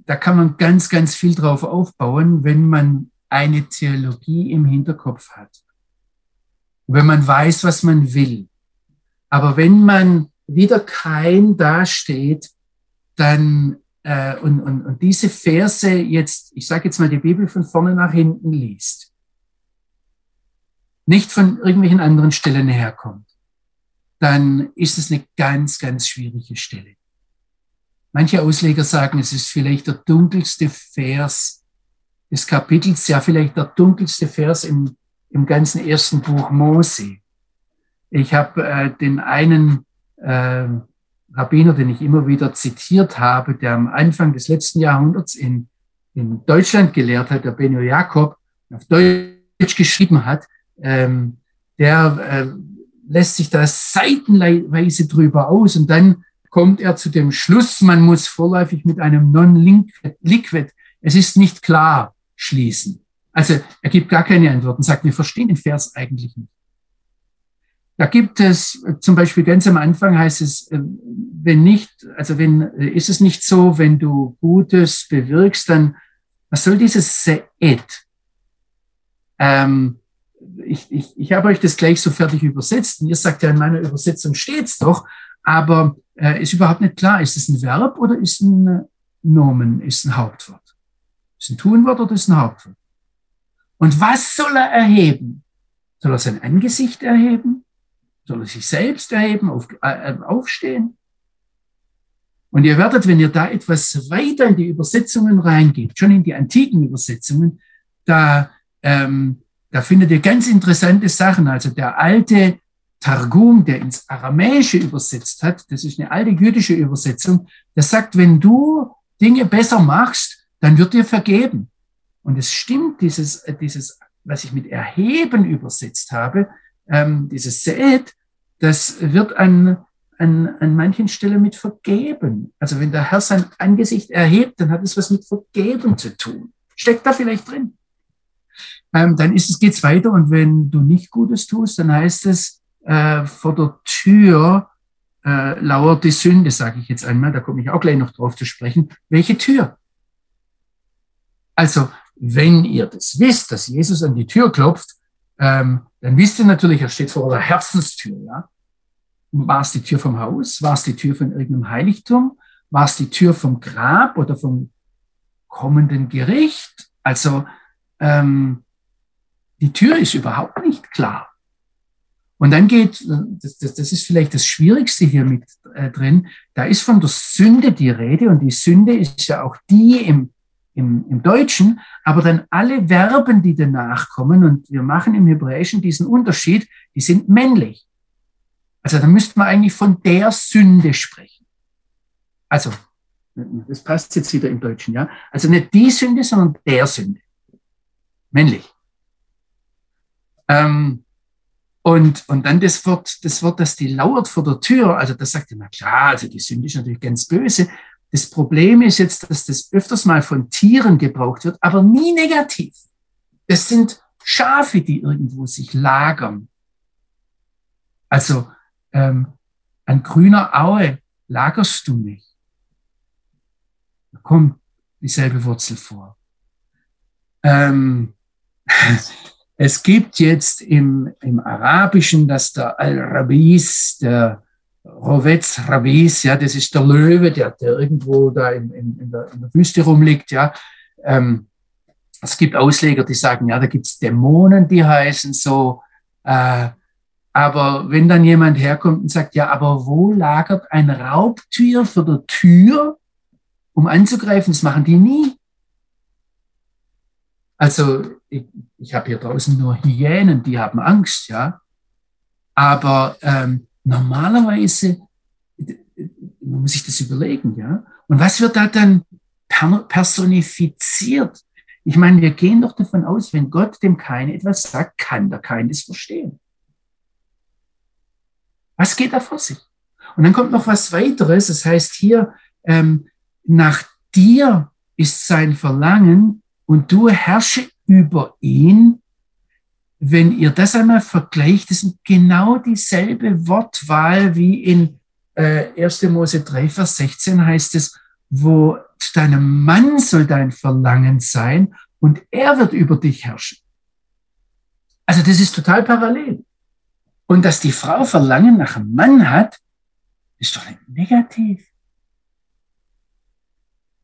da kann man ganz, ganz viel drauf aufbauen, wenn man eine Theologie im Hinterkopf hat. Wenn man weiß, was man will. Aber wenn man wieder kein dasteht, dann äh, und, und, und diese Verse jetzt, ich sage jetzt mal die Bibel von vorne nach hinten liest, nicht von irgendwelchen anderen Stellen herkommt, dann ist es eine ganz, ganz schwierige Stelle. Manche Ausleger sagen, es ist vielleicht der dunkelste Vers des Kapitels, ja vielleicht der dunkelste Vers im, im ganzen ersten Buch Mose. Ich habe äh, den einen äh, Rabbiner, den ich immer wieder zitiert habe, der am Anfang des letzten Jahrhunderts in, in Deutschland gelehrt hat, der Benio Jakob, auf Deutsch geschrieben hat, ähm, der äh, lässt sich da seitenweise drüber aus und dann kommt er zu dem Schluss, man muss vorläufig mit einem Non-Liquid, es ist nicht klar, schließen. Also er gibt gar keine Antworten, sagt, wir verstehen den Vers eigentlich nicht. Da gibt es zum Beispiel ganz am Anfang heißt es, äh, wenn nicht, also wenn, äh, ist es nicht so, wenn du Gutes bewirkst, dann, was soll dieses Seed? Ähm, ich, ich, ich habe euch das gleich so fertig übersetzt und ihr sagt ja, in meiner Übersetzung steht's doch, aber äh, ist überhaupt nicht klar, ist es ein Verb oder ist ein Nomen, ist ein Hauptwort? Ist ein Tunwort oder ist ein Hauptwort? Und was soll er erheben? Soll er sein Angesicht erheben? Soll sich selbst erheben, auf, äh, äh, aufstehen? Und ihr werdet, wenn ihr da etwas weiter in die Übersetzungen reingeht, schon in die antiken Übersetzungen, da, ähm, da findet ihr ganz interessante Sachen. Also der alte Targum, der ins Aramäische übersetzt hat, das ist eine alte jüdische Übersetzung, der sagt, wenn du Dinge besser machst, dann wird dir vergeben. Und es stimmt, dieses, dieses, was ich mit erheben übersetzt habe, ähm, dieses Seed, das wird an, an, an manchen Stellen mit Vergeben. Also wenn der Herr sein Angesicht erhebt, dann hat es was mit Vergeben zu tun. Steckt da vielleicht drin. Ähm, dann ist es, geht's weiter und wenn du nicht Gutes tust, dann heißt es, äh, vor der Tür äh, lauert die Sünde, sage ich jetzt einmal, da komme ich auch gleich noch drauf zu sprechen. Welche Tür? Also, wenn ihr das wisst, dass Jesus an die Tür klopft, ähm, dann wisst ihr natürlich, er steht vor eurer Herzenstür. Ja? War es die Tür vom Haus? War es die Tür von irgendeinem Heiligtum? War es die Tür vom Grab oder vom kommenden Gericht? Also ähm, die Tür ist überhaupt nicht klar. Und dann geht, das, das, das ist vielleicht das Schwierigste hier mit äh, drin, da ist von der Sünde die Rede und die Sünde ist ja auch die im im, im Deutschen, aber dann alle Verben, die danach kommen, und wir machen im Hebräischen diesen Unterschied, die sind männlich. Also da müsste man eigentlich von der Sünde sprechen. Also, das passt jetzt wieder im Deutschen, ja. Also nicht die Sünde, sondern der Sünde. Männlich. Ähm, und, und dann das Wort, das Wort, das die lauert vor der Tür, also das sagt immer, klar, also die Sünde ist natürlich ganz böse, das Problem ist jetzt, dass das öfters mal von Tieren gebraucht wird, aber nie negativ. Das sind Schafe, die irgendwo sich lagern. Also ähm, an grüner Aue lagerst du nicht. Da kommt dieselbe Wurzel vor. Ähm, (laughs) es gibt jetzt im, im Arabischen, dass der Al-Rabis, der Rovetz Rabis, ja, das ist der Löwe, der, der irgendwo da in, in, in, der, in der Wüste rumliegt, ja. Ähm, es gibt Ausleger, die sagen, ja, da gibt's Dämonen, die heißen so. Äh, aber wenn dann jemand herkommt und sagt, ja, aber wo lagert ein Raubtier für der Tür, um anzugreifen? Das machen die nie. Also ich, ich habe hier draußen nur Hyänen, die haben Angst, ja. Aber ähm, normalerweise, man muss sich das überlegen, ja. Und was wird da dann personifiziert. Ich meine, wir gehen doch davon aus, wenn Gott dem Kain etwas sagt, kann der Kain das verstehen. Was geht da vor sich? Und dann kommt noch was weiteres. Das heißt hier, ähm, nach dir ist sein Verlangen und du herrsche über ihn. Wenn ihr das einmal vergleicht, das ist genau dieselbe Wortwahl wie in äh, 1. Mose 3, Vers 16 heißt es, wo zu deinem Mann soll dein Verlangen sein und er wird über dich herrschen. Also das ist total parallel. Und dass die Frau Verlangen nach einem Mann hat, ist doch nicht negativ.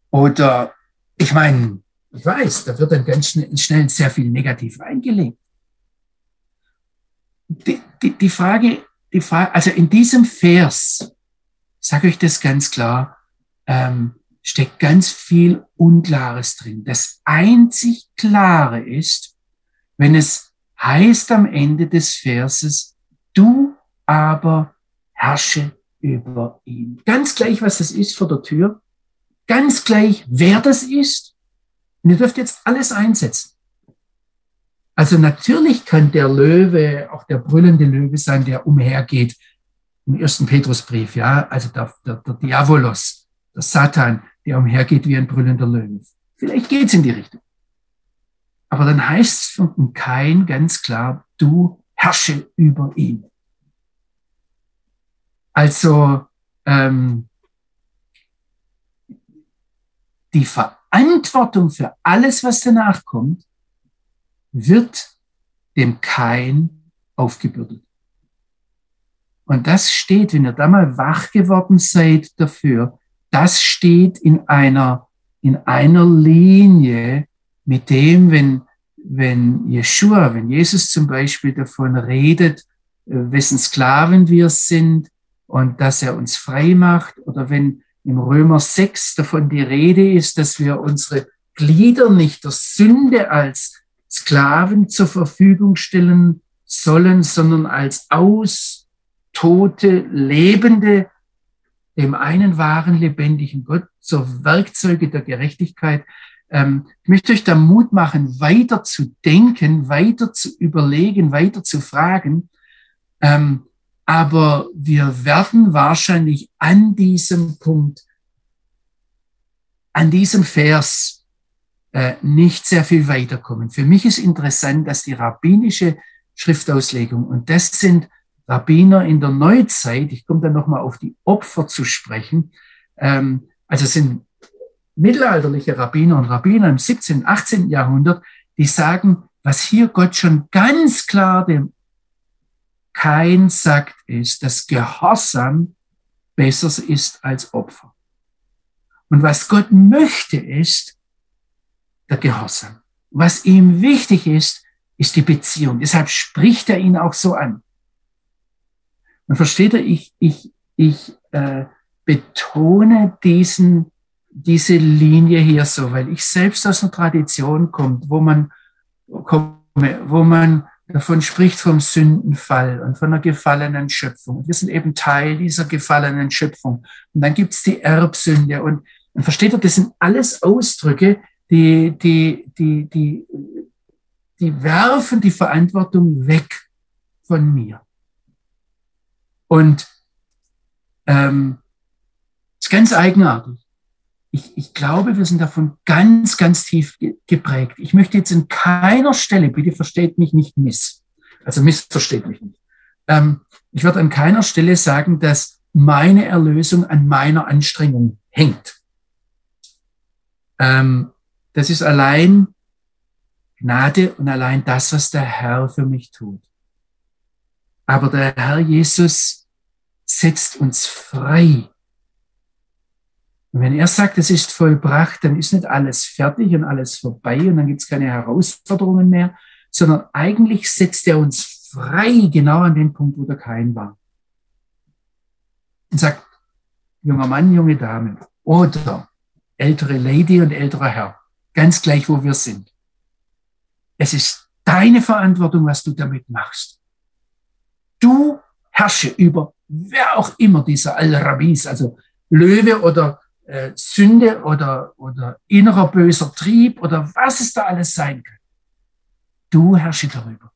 Oder, ich meine, ich weiß, da wird dann ganz schnell, sehr viel negativ reingelegt. Die, die, die, Frage, die Frage, also in diesem Vers, sage ich das ganz klar, ähm, steckt ganz viel Unklares drin. Das einzig Klare ist, wenn es heißt am Ende des Verses, du aber herrsche über ihn. Ganz gleich, was das ist vor der Tür, ganz gleich, wer das ist. Und ihr dürft jetzt alles einsetzen. Also natürlich kann der Löwe auch der brüllende Löwe sein, der umhergeht im ersten Petrusbrief, ja, also der, der, der Diabolos, der Satan, der umhergeht wie ein brüllender Löwe. Vielleicht geht's in die Richtung. Aber dann heißt es von Kain ganz klar, du herrsche über ihn. Also ähm, die Verantwortung für alles, was danach kommt, wird dem Kain aufgebürdet. Und das steht, wenn ihr da mal wach geworden seid dafür, das steht in einer, in einer Linie mit dem, wenn, wenn Jeshua, wenn Jesus zum Beispiel davon redet, äh, wessen Sklaven wir sind und dass er uns frei macht oder wenn im Römer 6 davon die Rede ist, dass wir unsere Glieder nicht der Sünde als Sklaven zur Verfügung stellen sollen, sondern als aus tote, lebende, dem einen wahren, lebendigen Gott zur Werkzeuge der Gerechtigkeit. Ähm, ich möchte euch da Mut machen, weiter zu denken, weiter zu überlegen, weiter zu fragen. Ähm, aber wir werden wahrscheinlich an diesem Punkt, an diesem Vers äh, nicht sehr viel weiterkommen. Für mich ist interessant, dass die rabbinische Schriftauslegung, und das sind Rabbiner in der Neuzeit, ich komme dann nochmal auf die Opfer zu sprechen, ähm, also sind mittelalterliche Rabbiner und Rabbiner im 17., 18. Jahrhundert, die sagen, was hier Gott schon ganz klar dem kein sagt, ist, dass Gehorsam besser ist als Opfer. Und was Gott möchte, ist der Gehorsam. Was ihm wichtig ist, ist die Beziehung. Deshalb spricht er ihn auch so an. Und versteht er, ich, ich, ich äh, betone diesen, diese Linie hier so, weil ich selbst aus einer Tradition komme, wo man, komme, wo man davon spricht vom Sündenfall und von einer gefallenen Schöpfung. Wir sind eben Teil dieser gefallenen Schöpfung. Und dann gibt's die Erbsünde. Und, und versteht ihr, das sind alles Ausdrücke, die, die, die, die, die werfen die Verantwortung weg von mir. Und ähm, ist ganz eigenartig ich, ich glaube, wir sind davon ganz, ganz tief geprägt. Ich möchte jetzt in keiner Stelle, bitte versteht mich nicht miss, also missversteht mich nicht. Ähm, ich werde an keiner Stelle sagen, dass meine Erlösung an meiner Anstrengung hängt. Ähm, das ist allein Gnade und allein das, was der Herr für mich tut. Aber der Herr Jesus setzt uns frei und wenn er sagt, es ist vollbracht, dann ist nicht alles fertig und alles vorbei und dann gibt es keine Herausforderungen mehr, sondern eigentlich setzt er uns frei genau an den Punkt, wo der Kein war. Und sagt, junger Mann, junge Dame oder ältere Lady und älterer Herr, ganz gleich, wo wir sind. Es ist deine Verantwortung, was du damit machst. Du herrsche über wer auch immer dieser Al-Rabis, also Löwe oder äh, Sünde oder, oder innerer böser Trieb oder was es da alles sein kann. Du herrsche darüber.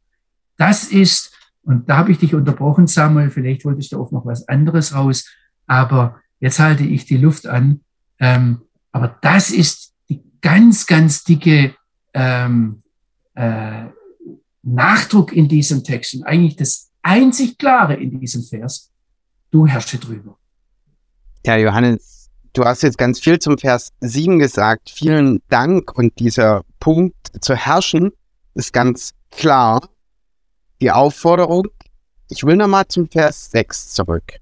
Das ist, und da habe ich dich unterbrochen, Samuel, vielleicht wolltest du auch noch was anderes raus, aber jetzt halte ich die Luft an. Ähm, aber das ist ganz, ganz dicke ähm, äh, Nachdruck in diesem Text und eigentlich das einzig Klare in diesem Vers. Du herrsche drüber. Ja, Johannes, du hast jetzt ganz viel zum Vers 7 gesagt. Vielen Dank. Und dieser Punkt zu herrschen ist ganz klar. Die Aufforderung. Ich will nochmal zum Vers 6 zurück.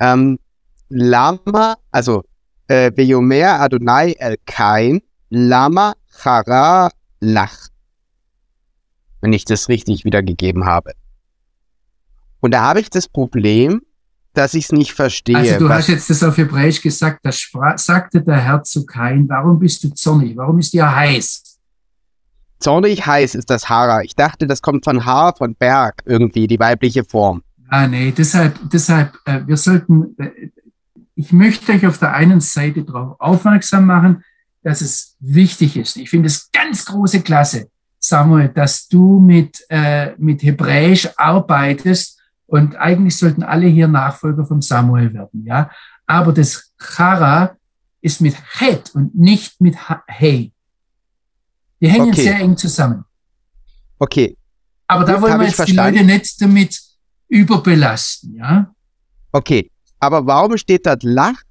Ähm, Lama, also äh, Beyomer Adonai El Kain, Lama Chara Lach. Wenn ich das richtig wiedergegeben habe. Und da habe ich das Problem, dass ich es nicht verstehe. Also du hast jetzt das auf Hebräisch gesagt, da sagte der Herr zu Kain, warum bist du zornig? Warum ist dir heiß? Zornig heiß ist das Hara. Ich dachte, das kommt von Haar, von Berg irgendwie, die weibliche Form. Ah, nee, deshalb, deshalb, äh, wir sollten, äh, ich möchte euch auf der einen Seite darauf aufmerksam machen, dass es wichtig ist. Ich finde es ganz große Klasse, Samuel, dass du mit, äh, mit Hebräisch arbeitest und eigentlich sollten alle hier Nachfolger von Samuel werden, ja. Aber das Chara ist mit Het und nicht mit Hey. Die hängen okay. sehr eng zusammen. Okay. Aber da Gut, wollen wir jetzt die Leute nicht damit überbelasten, ja. Okay. Aber warum steht dort Lach?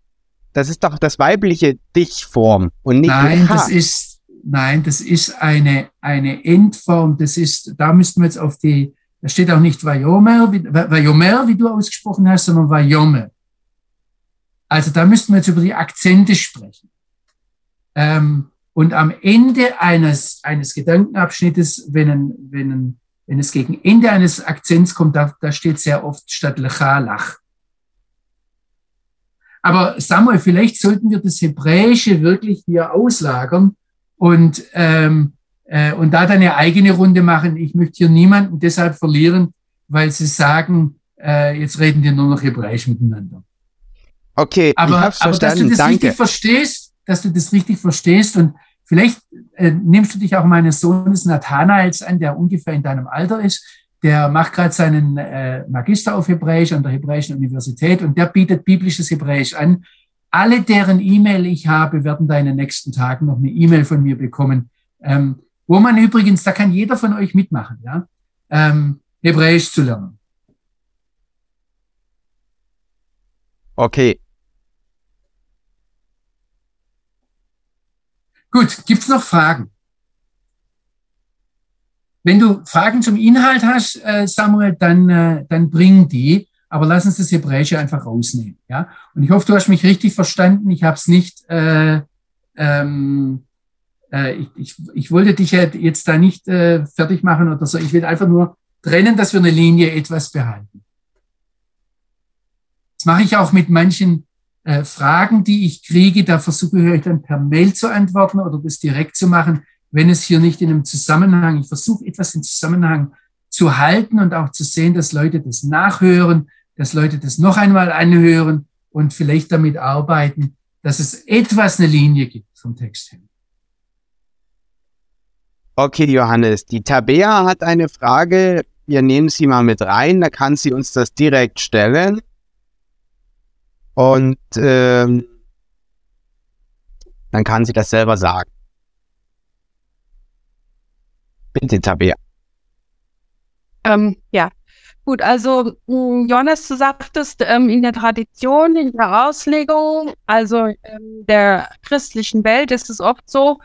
Das ist doch das weibliche Dichform und nicht Nein, das ist, nein, das ist eine, eine Endform. Das ist, da müssten wir jetzt auf die, da steht auch nicht Vajomer, wie, Vajomer, wie du ausgesprochen hast, sondern Vajome. Also da müssten wir jetzt über die Akzente sprechen. Ähm, und am Ende eines, eines Gedankenabschnittes, wenn, ein, wenn, ein, wenn es gegen Ende eines Akzents kommt, da, da steht sehr oft statt Lecha Lach. Aber Samuel, vielleicht sollten wir das Hebräische wirklich hier auslagern und ähm, äh, und da dann eine eigene Runde machen. Ich möchte hier niemanden deshalb verlieren, weil sie sagen, äh, jetzt reden wir nur noch Hebräisch miteinander. Okay, aber, aber verstanden. dass du das Danke. richtig verstehst, dass du das richtig verstehst und vielleicht äh, nimmst du dich auch meines Sohnes Nathanaels an, der ungefähr in deinem Alter ist. Der macht gerade seinen äh, Magister auf Hebräisch an der Hebräischen Universität und der bietet biblisches Hebräisch an. Alle, deren E-Mail ich habe, werden da in den nächsten Tagen noch eine E-Mail von mir bekommen. Ähm, wo man übrigens, da kann jeder von euch mitmachen, ja, ähm, Hebräisch zu lernen. Okay. Gut, gibt's noch Fragen? Wenn du Fragen zum Inhalt hast, äh, Samuel, dann, äh, dann bring die, aber lass uns das Hebräische einfach rausnehmen. Ja? Und ich hoffe, du hast mich richtig verstanden. Ich habe es nicht äh, ähm, äh, ich, ich, ich wollte dich jetzt da nicht äh, fertig machen oder so. Ich will einfach nur trennen, dass wir eine Linie etwas behalten. Das mache ich auch mit manchen äh, Fragen, die ich kriege. Da versuche ich euch dann per Mail zu antworten oder das direkt zu machen, wenn es hier nicht in einem Zusammenhang, ich versuche etwas im Zusammenhang zu halten und auch zu sehen, dass Leute das nachhören, dass Leute das noch einmal anhören und vielleicht damit arbeiten, dass es etwas eine Linie gibt vom Text her. Okay, Johannes, die Tabea hat eine Frage. Wir nehmen sie mal mit rein, da kann sie uns das direkt stellen. Und ähm, dann kann sie das selber sagen. Bitte, Tabea. Ähm, ja, gut, also mm, Johannes, du sagtest ähm, in der Tradition, in der Auslegung, also ähm, der christlichen Welt ist es oft so,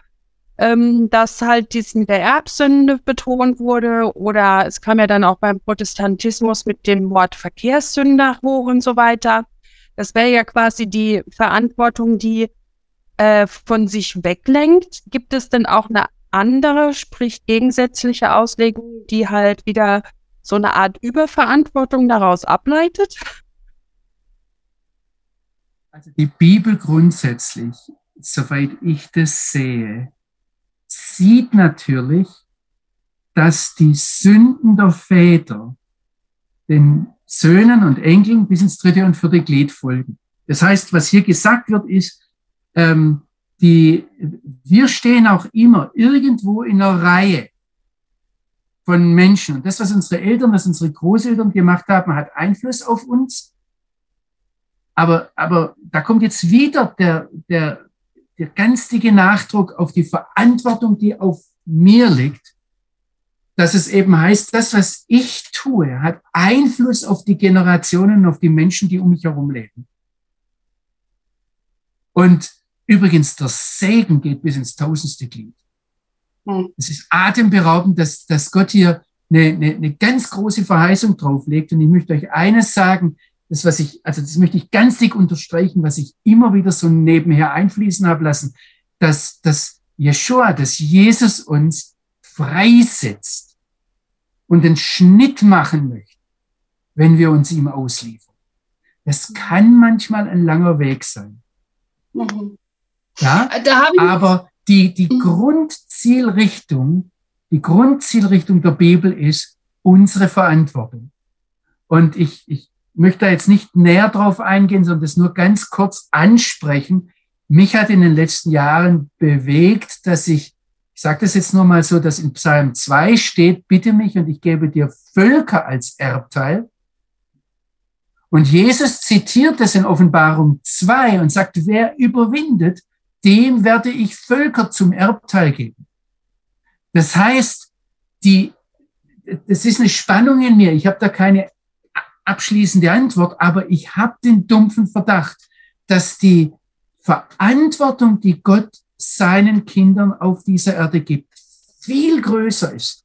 ähm, dass halt dies mit der Erbsünde betont wurde oder es kam ja dann auch beim Protestantismus mit dem Wort Verkehrssünder hoch und so weiter. Das wäre ja quasi die Verantwortung, die äh, von sich weglenkt. Gibt es denn auch eine andere, sprich gegensätzliche Auslegung, die halt wieder so eine Art Überverantwortung daraus ableitet? Also die Bibel grundsätzlich, soweit ich das sehe, sieht natürlich, dass die Sünden der Väter den Söhnen und Enkeln bis ins dritte und vierte Glied folgen. Das heißt, was hier gesagt wird, ist, ähm, die, wir stehen auch immer irgendwo in einer Reihe von Menschen. Und das, was unsere Eltern, was unsere Großeltern gemacht haben, hat Einfluss auf uns. Aber, aber da kommt jetzt wieder der, der, der ganz dicke Nachdruck auf die Verantwortung, die auf mir liegt, dass es eben heißt, das, was ich tue, hat Einfluss auf die Generationen, auf die Menschen, die um mich herum leben. Und übrigens, der Segen geht bis ins tausendste Glied. Hm. Es ist atemberaubend, dass, dass Gott hier eine, eine, eine ganz große Verheißung drauflegt. Und ich möchte euch eines sagen, das, was ich, also das möchte ich ganz dick unterstreichen, was ich immer wieder so nebenher einfließen habe lassen, dass, dass Yeshua, dass Jesus uns freisetzt und den Schnitt machen möchte, wenn wir uns ihm ausliefern. Das kann manchmal ein langer Weg sein. Mhm. Ja, aber die, die mhm. Grundzielrichtung, die Grundzielrichtung der Bibel ist unsere Verantwortung. Und ich, ich möchte da jetzt nicht näher drauf eingehen, sondern das nur ganz kurz ansprechen. Mich hat in den letzten Jahren bewegt, dass ich, ich sage das jetzt nur mal so, dass in Psalm 2 steht, bitte mich und ich gebe dir Völker als Erbteil. Und Jesus zitiert das in Offenbarung 2 und sagt, wer überwindet, dem werde ich Völker zum Erbteil geben. Das heißt, die, das ist eine Spannung in mir. Ich habe da keine abschließende Antwort, aber ich habe den dumpfen Verdacht, dass die Verantwortung, die Gott seinen Kindern auf dieser Erde gibt, viel größer ist,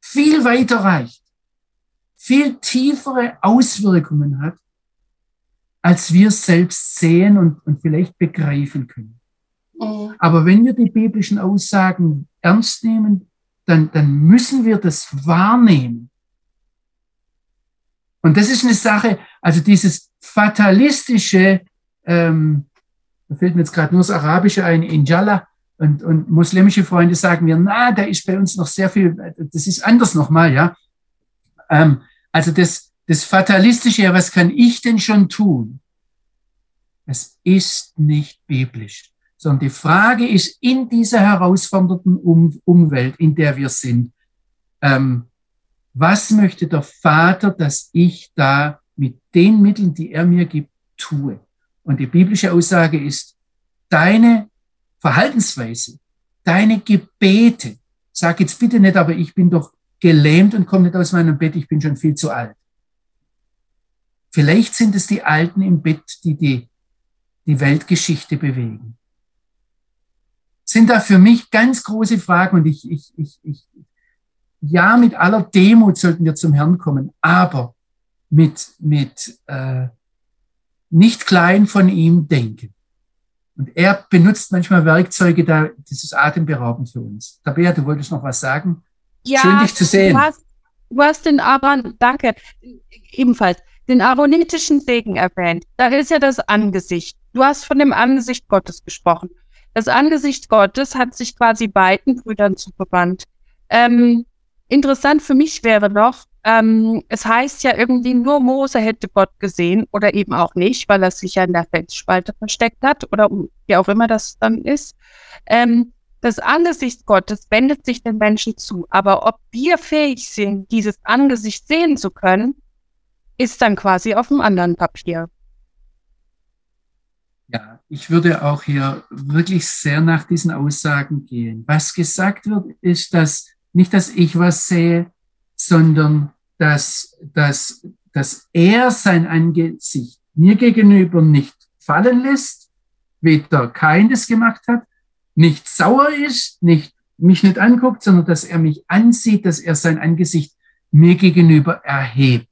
viel weiter reicht, viel tiefere Auswirkungen hat, als wir selbst sehen und, und vielleicht begreifen können. Mhm. Aber wenn wir die biblischen Aussagen ernst nehmen, dann, dann müssen wir das wahrnehmen. Und das ist eine Sache, also dieses fatalistische, ähm, da fällt mir jetzt gerade nur das Arabische ein, Injala, und, und muslimische Freunde sagen mir, na, da ist bei uns noch sehr viel, das ist anders nochmal, ja. Ähm, also das, das Fatalistische, was kann ich denn schon tun? Es ist nicht biblisch, sondern die Frage ist in dieser herausfordernden um Umwelt, in der wir sind, ähm, was möchte der Vater, dass ich da mit den Mitteln, die er mir gibt, tue? Und die biblische Aussage ist, deine Verhaltensweise, deine Gebete, sag jetzt bitte nicht, aber ich bin doch gelähmt und komme nicht aus meinem Bett, ich bin schon viel zu alt. Vielleicht sind es die Alten im Bett, die die, die Weltgeschichte bewegen. Sind da für mich ganz große Fragen und ich, ich, ich, ich, ja, mit aller Demut sollten wir zum Herrn kommen, aber mit, mit äh, nicht klein von ihm denken. Und er benutzt manchmal Werkzeuge, da, das ist atemberaubend für uns. Tabea, du wolltest noch was sagen? Ja, Schön, dich zu sehen. Du hast, du hast den Aaron, danke, ebenfalls den aaronitischen Segen erwähnt. Da ist ja das Angesicht. Du hast von dem Angesicht Gottes gesprochen. Das Angesicht Gottes hat sich quasi beiden Brüdern zugewandt. Ähm, interessant für mich wäre noch, ähm, es heißt ja irgendwie nur Mose hätte Gott gesehen oder eben auch nicht, weil er sich ja in der Felsspalte versteckt hat oder wie auch immer das dann ist. Ähm, das Angesicht Gottes wendet sich den Menschen zu, aber ob wir fähig sind, dieses Angesicht sehen zu können, ist dann quasi auf dem anderen Papier. Ja, ich würde auch hier wirklich sehr nach diesen Aussagen gehen. Was gesagt wird, ist, dass nicht, dass ich was sehe, sondern dass, dass, dass er sein Angesicht mir gegenüber nicht fallen lässt, weder kein das gemacht hat, nicht sauer ist, nicht mich nicht anguckt, sondern dass er mich ansieht, dass er sein Angesicht mir gegenüber erhebt.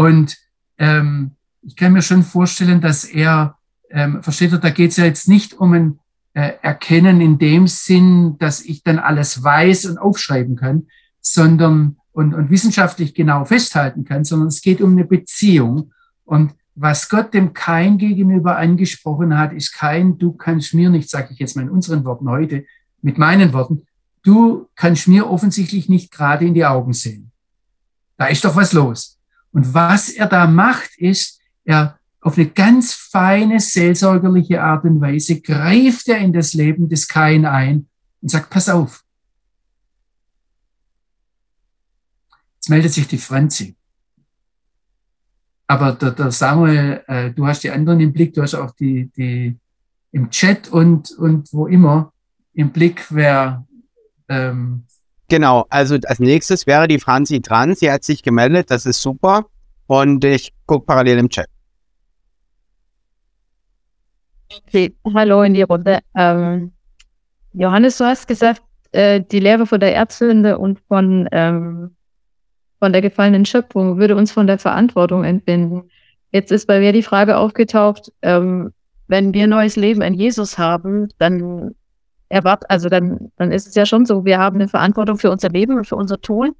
Und ähm, ich kann mir schon vorstellen, dass er, ähm, versteht ihr, da geht es ja jetzt nicht um ein äh, Erkennen in dem Sinn, dass ich dann alles weiß und aufschreiben kann, sondern und, und wissenschaftlich genau festhalten kann, sondern es geht um eine Beziehung. Und was Gott dem Kain gegenüber angesprochen hat, ist kein, du kannst mir nicht, sage ich jetzt mal in unseren Worten heute, mit meinen Worten, du kannst mir offensichtlich nicht gerade in die Augen sehen. Da ist doch was los. Und was er da macht, ist, er, auf eine ganz feine, seelsorgerliche Art und Weise greift er in das Leben des Kain ein und sagt, pass auf. Jetzt meldet sich die Franzi. Aber der, der Samuel, äh, du hast die anderen im Blick, du hast auch die, die im Chat und, und wo immer im Blick, wer ähm, Genau, also als nächstes wäre die Franzi dran. Sie hat sich gemeldet, das ist super. Und ich gucke parallel im Chat. Okay, hallo in die Runde. Ähm, Johannes, du hast gesagt, äh, die Lehre von der Erbsünde und von, ähm, von der gefallenen Schöpfung würde uns von der Verantwortung entbinden. Jetzt ist bei mir die Frage aufgetaucht, ähm, wenn wir neues Leben in Jesus haben, dann erwartet, also dann, dann ist es ja schon so, wir haben eine Verantwortung für unser Leben und für unser Tun.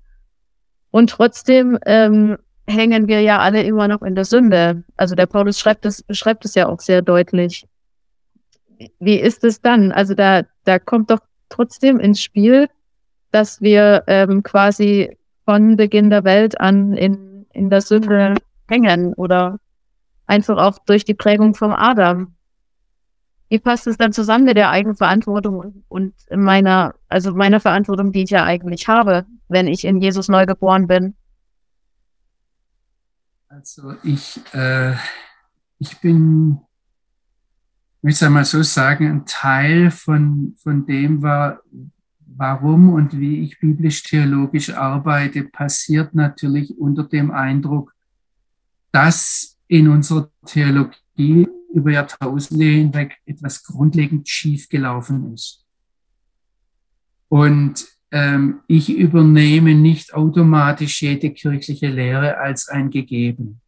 Und trotzdem ähm, hängen wir ja alle immer noch in der Sünde. Also der Paulus schreibt es, beschreibt es ja auch sehr deutlich. Wie ist es dann? Also da, da kommt doch trotzdem ins Spiel, dass wir ähm, quasi von Beginn der Welt an in, in der Sünde hängen oder einfach auch durch die Prägung vom Adam. Wie passt es dann zusammen mit der Eigenverantwortung und meiner, also meiner Verantwortung, die ich ja eigentlich habe, wenn ich in Jesus neu geboren bin? Also ich, äh, ich bin, ich möchte einmal so sagen, ein Teil von, von dem war, warum und wie ich biblisch-theologisch arbeite, passiert natürlich unter dem Eindruck, dass in unserer Theologie über Jahrtausende hinweg etwas grundlegend schief gelaufen ist. Und ähm, ich übernehme nicht automatisch jede kirchliche Lehre als ein Gegeben.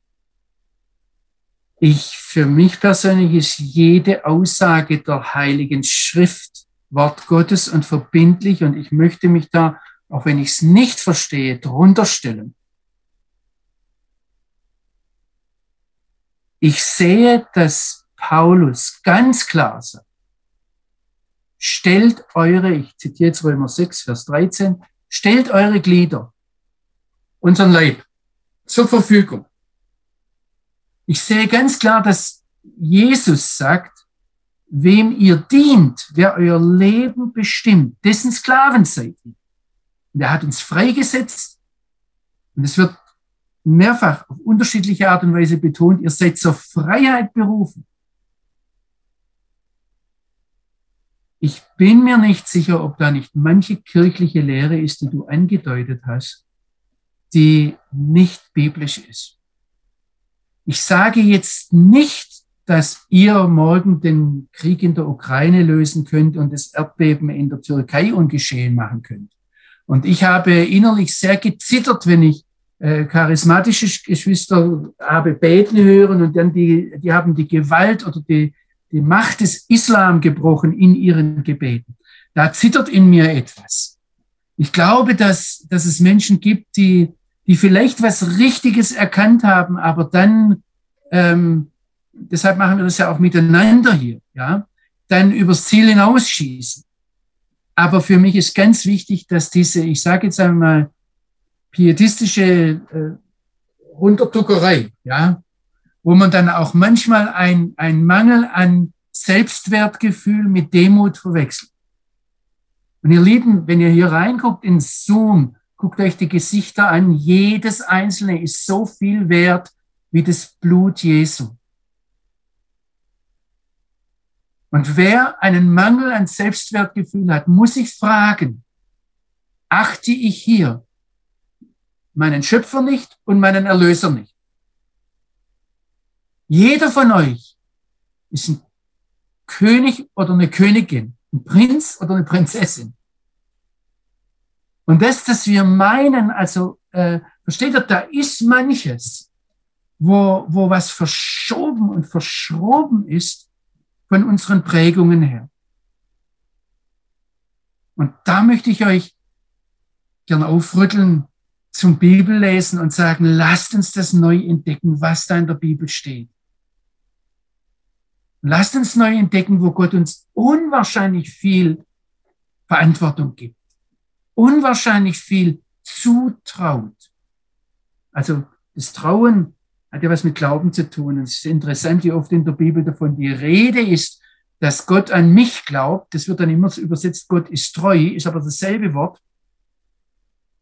Ich, für mich persönlich ist jede Aussage der Heiligen Schrift Wort Gottes und verbindlich und ich möchte mich da, auch wenn ich es nicht verstehe, drunter stellen. Ich sehe, dass Paulus ganz klar sagt, stellt eure, ich zitiere jetzt Römer 6, Vers 13, stellt eure Glieder, unseren Leib, zur Verfügung. Ich sehe ganz klar, dass Jesus sagt, wem ihr dient, wer euer Leben bestimmt, dessen Sklaven seid ihr. Und er hat uns freigesetzt. Und es wird mehrfach auf unterschiedliche Art und Weise betont, ihr seid zur Freiheit berufen. Ich bin mir nicht sicher, ob da nicht manche kirchliche Lehre ist, die du angedeutet hast, die nicht biblisch ist. Ich sage jetzt nicht, dass ihr morgen den Krieg in der Ukraine lösen könnt und das Erdbeben in der Türkei ungeschehen machen könnt. Und ich habe innerlich sehr gezittert, wenn ich charismatische Geschwister habe beten hören und dann die, die haben die Gewalt oder die, die Macht des Islam gebrochen in ihren Gebeten. Da zittert in mir etwas. Ich glaube, dass, dass es Menschen gibt, die, die vielleicht was Richtiges erkannt haben, aber dann, ähm, deshalb machen wir das ja auch miteinander hier, ja, dann übers Ziel hinausschießen. Aber für mich ist ganz wichtig, dass diese, ich sage jetzt einmal, pietistische äh, Runtertuckerei, ja, wo man dann auch manchmal ein, ein Mangel an Selbstwertgefühl mit Demut verwechselt. Und ihr Lieben, wenn ihr hier reinguckt in Zoom, guckt euch die Gesichter an. Jedes einzelne ist so viel wert wie das Blut Jesu. Und wer einen Mangel an Selbstwertgefühl hat, muss sich fragen, achte ich hier meinen Schöpfer nicht und meinen Erlöser nicht. Jeder von euch ist ein König oder eine Königin, ein Prinz oder eine Prinzessin. Und das, dass wir meinen, also äh, versteht ihr, da ist manches, wo, wo was verschoben und verschroben ist von unseren Prägungen her. Und da möchte ich euch gern aufrütteln, zum Bibellesen und sagen, lasst uns das neu entdecken, was da in der Bibel steht. Lasst uns neu entdecken, wo Gott uns unwahrscheinlich viel Verantwortung gibt, unwahrscheinlich viel zutraut. Also das Trauen hat ja was mit Glauben zu tun. Und es ist interessant, wie oft in der Bibel davon die Rede ist, dass Gott an mich glaubt. Das wird dann immer so übersetzt, Gott ist treu, ist aber dasselbe Wort.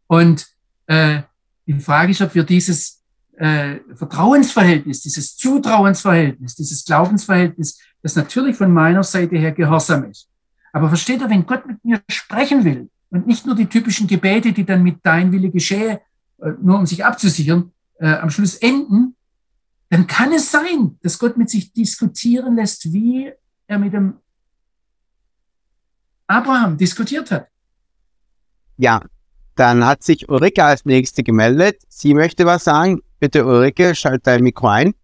Und äh, die Frage ist, ob wir dieses äh, Vertrauensverhältnis, dieses Zutrauensverhältnis, dieses Glaubensverhältnis, das natürlich von meiner Seite her gehorsam ist. Aber versteht ihr, wenn Gott mit mir sprechen will und nicht nur die typischen Gebete, die dann mit dein Wille geschehe, äh, nur um sich abzusichern, äh, am Schluss enden, dann kann es sein, dass Gott mit sich diskutieren lässt, wie er mit dem Abraham diskutiert hat. Ja, dann hat sich Ulrike als Nächste gemeldet. Sie möchte was sagen. Bitte, Ulrike, schalt dein Mikro ein.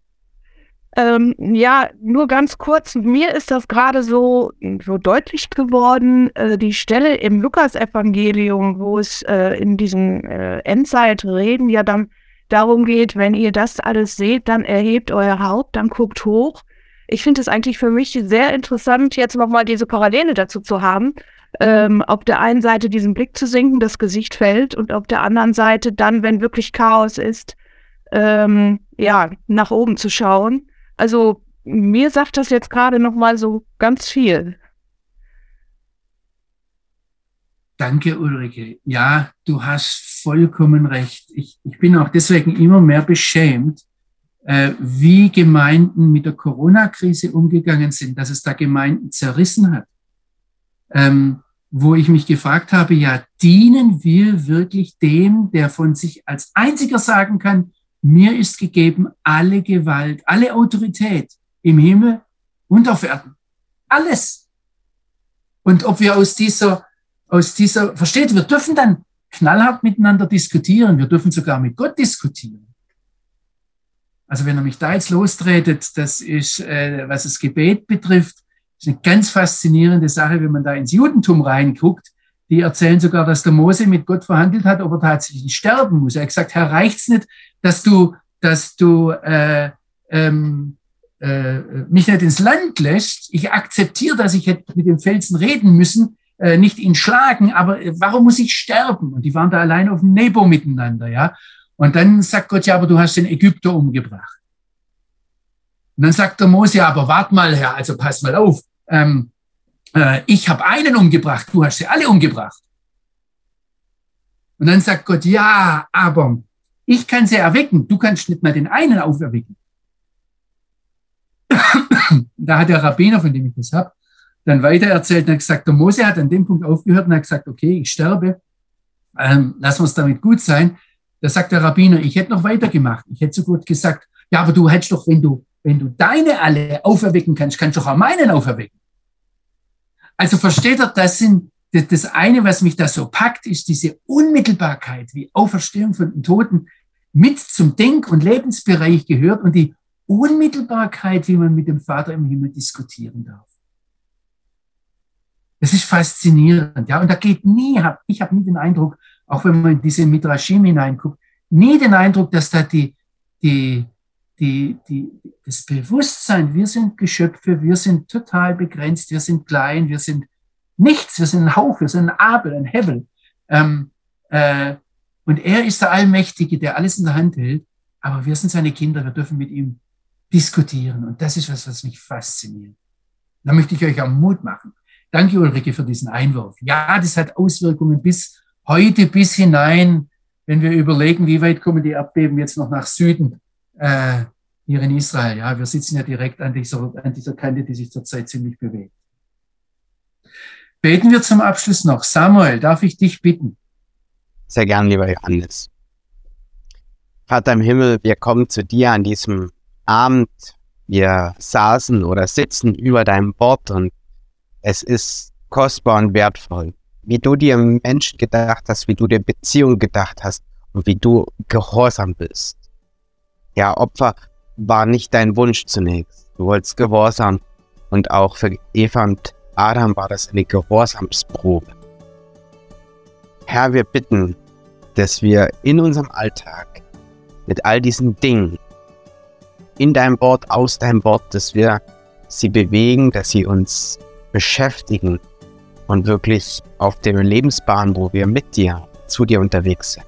Ähm, ja, nur ganz kurz. Mir ist das gerade so, so deutlich geworden, äh, die Stelle im Lukas-Evangelium, wo es äh, in diesem äh, Endzeitreden ja dann darum geht, wenn ihr das alles seht, dann erhebt euer Haupt, dann guckt hoch. Ich finde es eigentlich für mich sehr interessant, jetzt nochmal diese Parallele dazu zu haben. Ähm, auf der einen Seite diesen Blick zu sinken, das Gesicht fällt und auf der anderen Seite dann, wenn wirklich Chaos ist, ähm, ja, nach oben zu schauen. Also mir sagt das jetzt gerade noch mal so ganz viel. Danke, Ulrike. Ja, du hast vollkommen recht. Ich, ich bin auch deswegen immer mehr beschämt, äh, wie Gemeinden mit der Corona-Krise umgegangen sind, dass es da Gemeinden zerrissen hat. Ähm, wo ich mich gefragt habe, ja, dienen wir wirklich dem, der von sich als einziger sagen kann, mir ist gegeben alle Gewalt, alle Autorität im Himmel und auf Erden. Alles. Und ob wir aus dieser, aus dieser, versteht, wir dürfen dann knallhart miteinander diskutieren. Wir dürfen sogar mit Gott diskutieren. Also wenn er mich da jetzt lostretet, das ist, äh, was das Gebet betrifft, ist eine ganz faszinierende Sache, wenn man da ins Judentum reinguckt. Die erzählen sogar, dass der Mose mit Gott verhandelt hat, ob er tatsächlich sterben muss. Er hat gesagt, Herr, reicht's nicht, dass du, dass du äh, ähm, äh, mich nicht ins Land lässt. Ich akzeptiere, dass ich hätte mit dem Felsen reden müssen, äh, nicht ihn schlagen, aber warum muss ich sterben? Und die waren da allein auf dem Nebo miteinander, ja. Und dann sagt Gott, ja, aber du hast den Ägypter umgebracht. Und dann sagt der Mose, aber wart mal, Herr, also pass mal auf. Ähm, äh, ich habe einen umgebracht, du hast sie alle umgebracht. Und dann sagt Gott, ja, aber ich kann sie erwecken, du kannst nicht mal den einen auferwecken. (coughs) da hat der Rabbiner, von dem ich das habe, dann weiter erzählt und hat gesagt, der Mose hat an dem Punkt aufgehört und hat gesagt, okay, ich sterbe, ähm, lassen wir es damit gut sein. Da sagt der Rabbiner, ich hätte noch weitergemacht. Ich hätte so gut gesagt, ja, aber du hättest doch, wenn du, wenn du deine alle auferwecken kannst, kannst du auch meinen auferwecken. Also versteht er, das sind, das eine, was mich da so packt, ist diese Unmittelbarkeit, wie Auferstehung von den Toten mit zum Denk- und Lebensbereich gehört und die Unmittelbarkeit, wie man mit dem Vater im Himmel diskutieren darf. Das ist faszinierend, ja. Und da geht nie, hab, ich habe nie den Eindruck, auch wenn man in diese Midrashim hineinguckt, nie den Eindruck, dass da die, die, die, die, das Bewusstsein, wir sind Geschöpfe, wir sind total begrenzt, wir sind klein, wir sind nichts, wir sind ein Hauch, wir sind ein Abel, ein Hevel. Ähm, äh, und er ist der Allmächtige, der alles in der Hand hält, aber wir sind seine Kinder, wir dürfen mit ihm diskutieren. Und das ist was, was mich fasziniert. Da möchte ich euch auch Mut machen. Danke, Ulrike, für diesen Einwurf. Ja, das hat Auswirkungen bis heute, bis hinein, wenn wir überlegen, wie weit kommen die Erdbeben jetzt noch nach Süden äh, hier in Israel. Ja, wir sitzen ja direkt an dieser, an dieser Kante, die sich zurzeit ziemlich bewegt. Beten wir zum Abschluss noch. Samuel, darf ich dich bitten? Sehr gern, lieber Johannes. Vater im Himmel, wir kommen zu dir an diesem Abend. Wir saßen oder sitzen über deinem Wort und es ist kostbar und wertvoll. Wie du dir Menschen gedacht hast, wie du dir Beziehungen gedacht hast und wie du gehorsam bist. Ja, Opfer war nicht dein Wunsch zunächst. Du wolltest gehorsam und auch für Eva und Adam war das eine Gehorsamsprobe. Herr, wir bitten, dass wir in unserem Alltag mit all diesen Dingen, in deinem Wort, aus deinem Wort, dass wir sie bewegen, dass sie uns beschäftigen und wirklich auf der Lebensbahn, wo wir mit dir, zu dir unterwegs sind,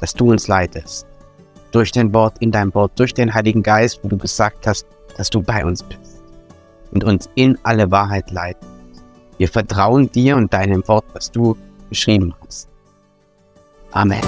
dass du uns leitest durch dein Wort, in dein Wort, durch den Heiligen Geist, wo du gesagt hast, dass du bei uns bist und uns in alle Wahrheit leitest. Wir vertrauen dir und deinem Wort, was du geschrieben hast. Amen.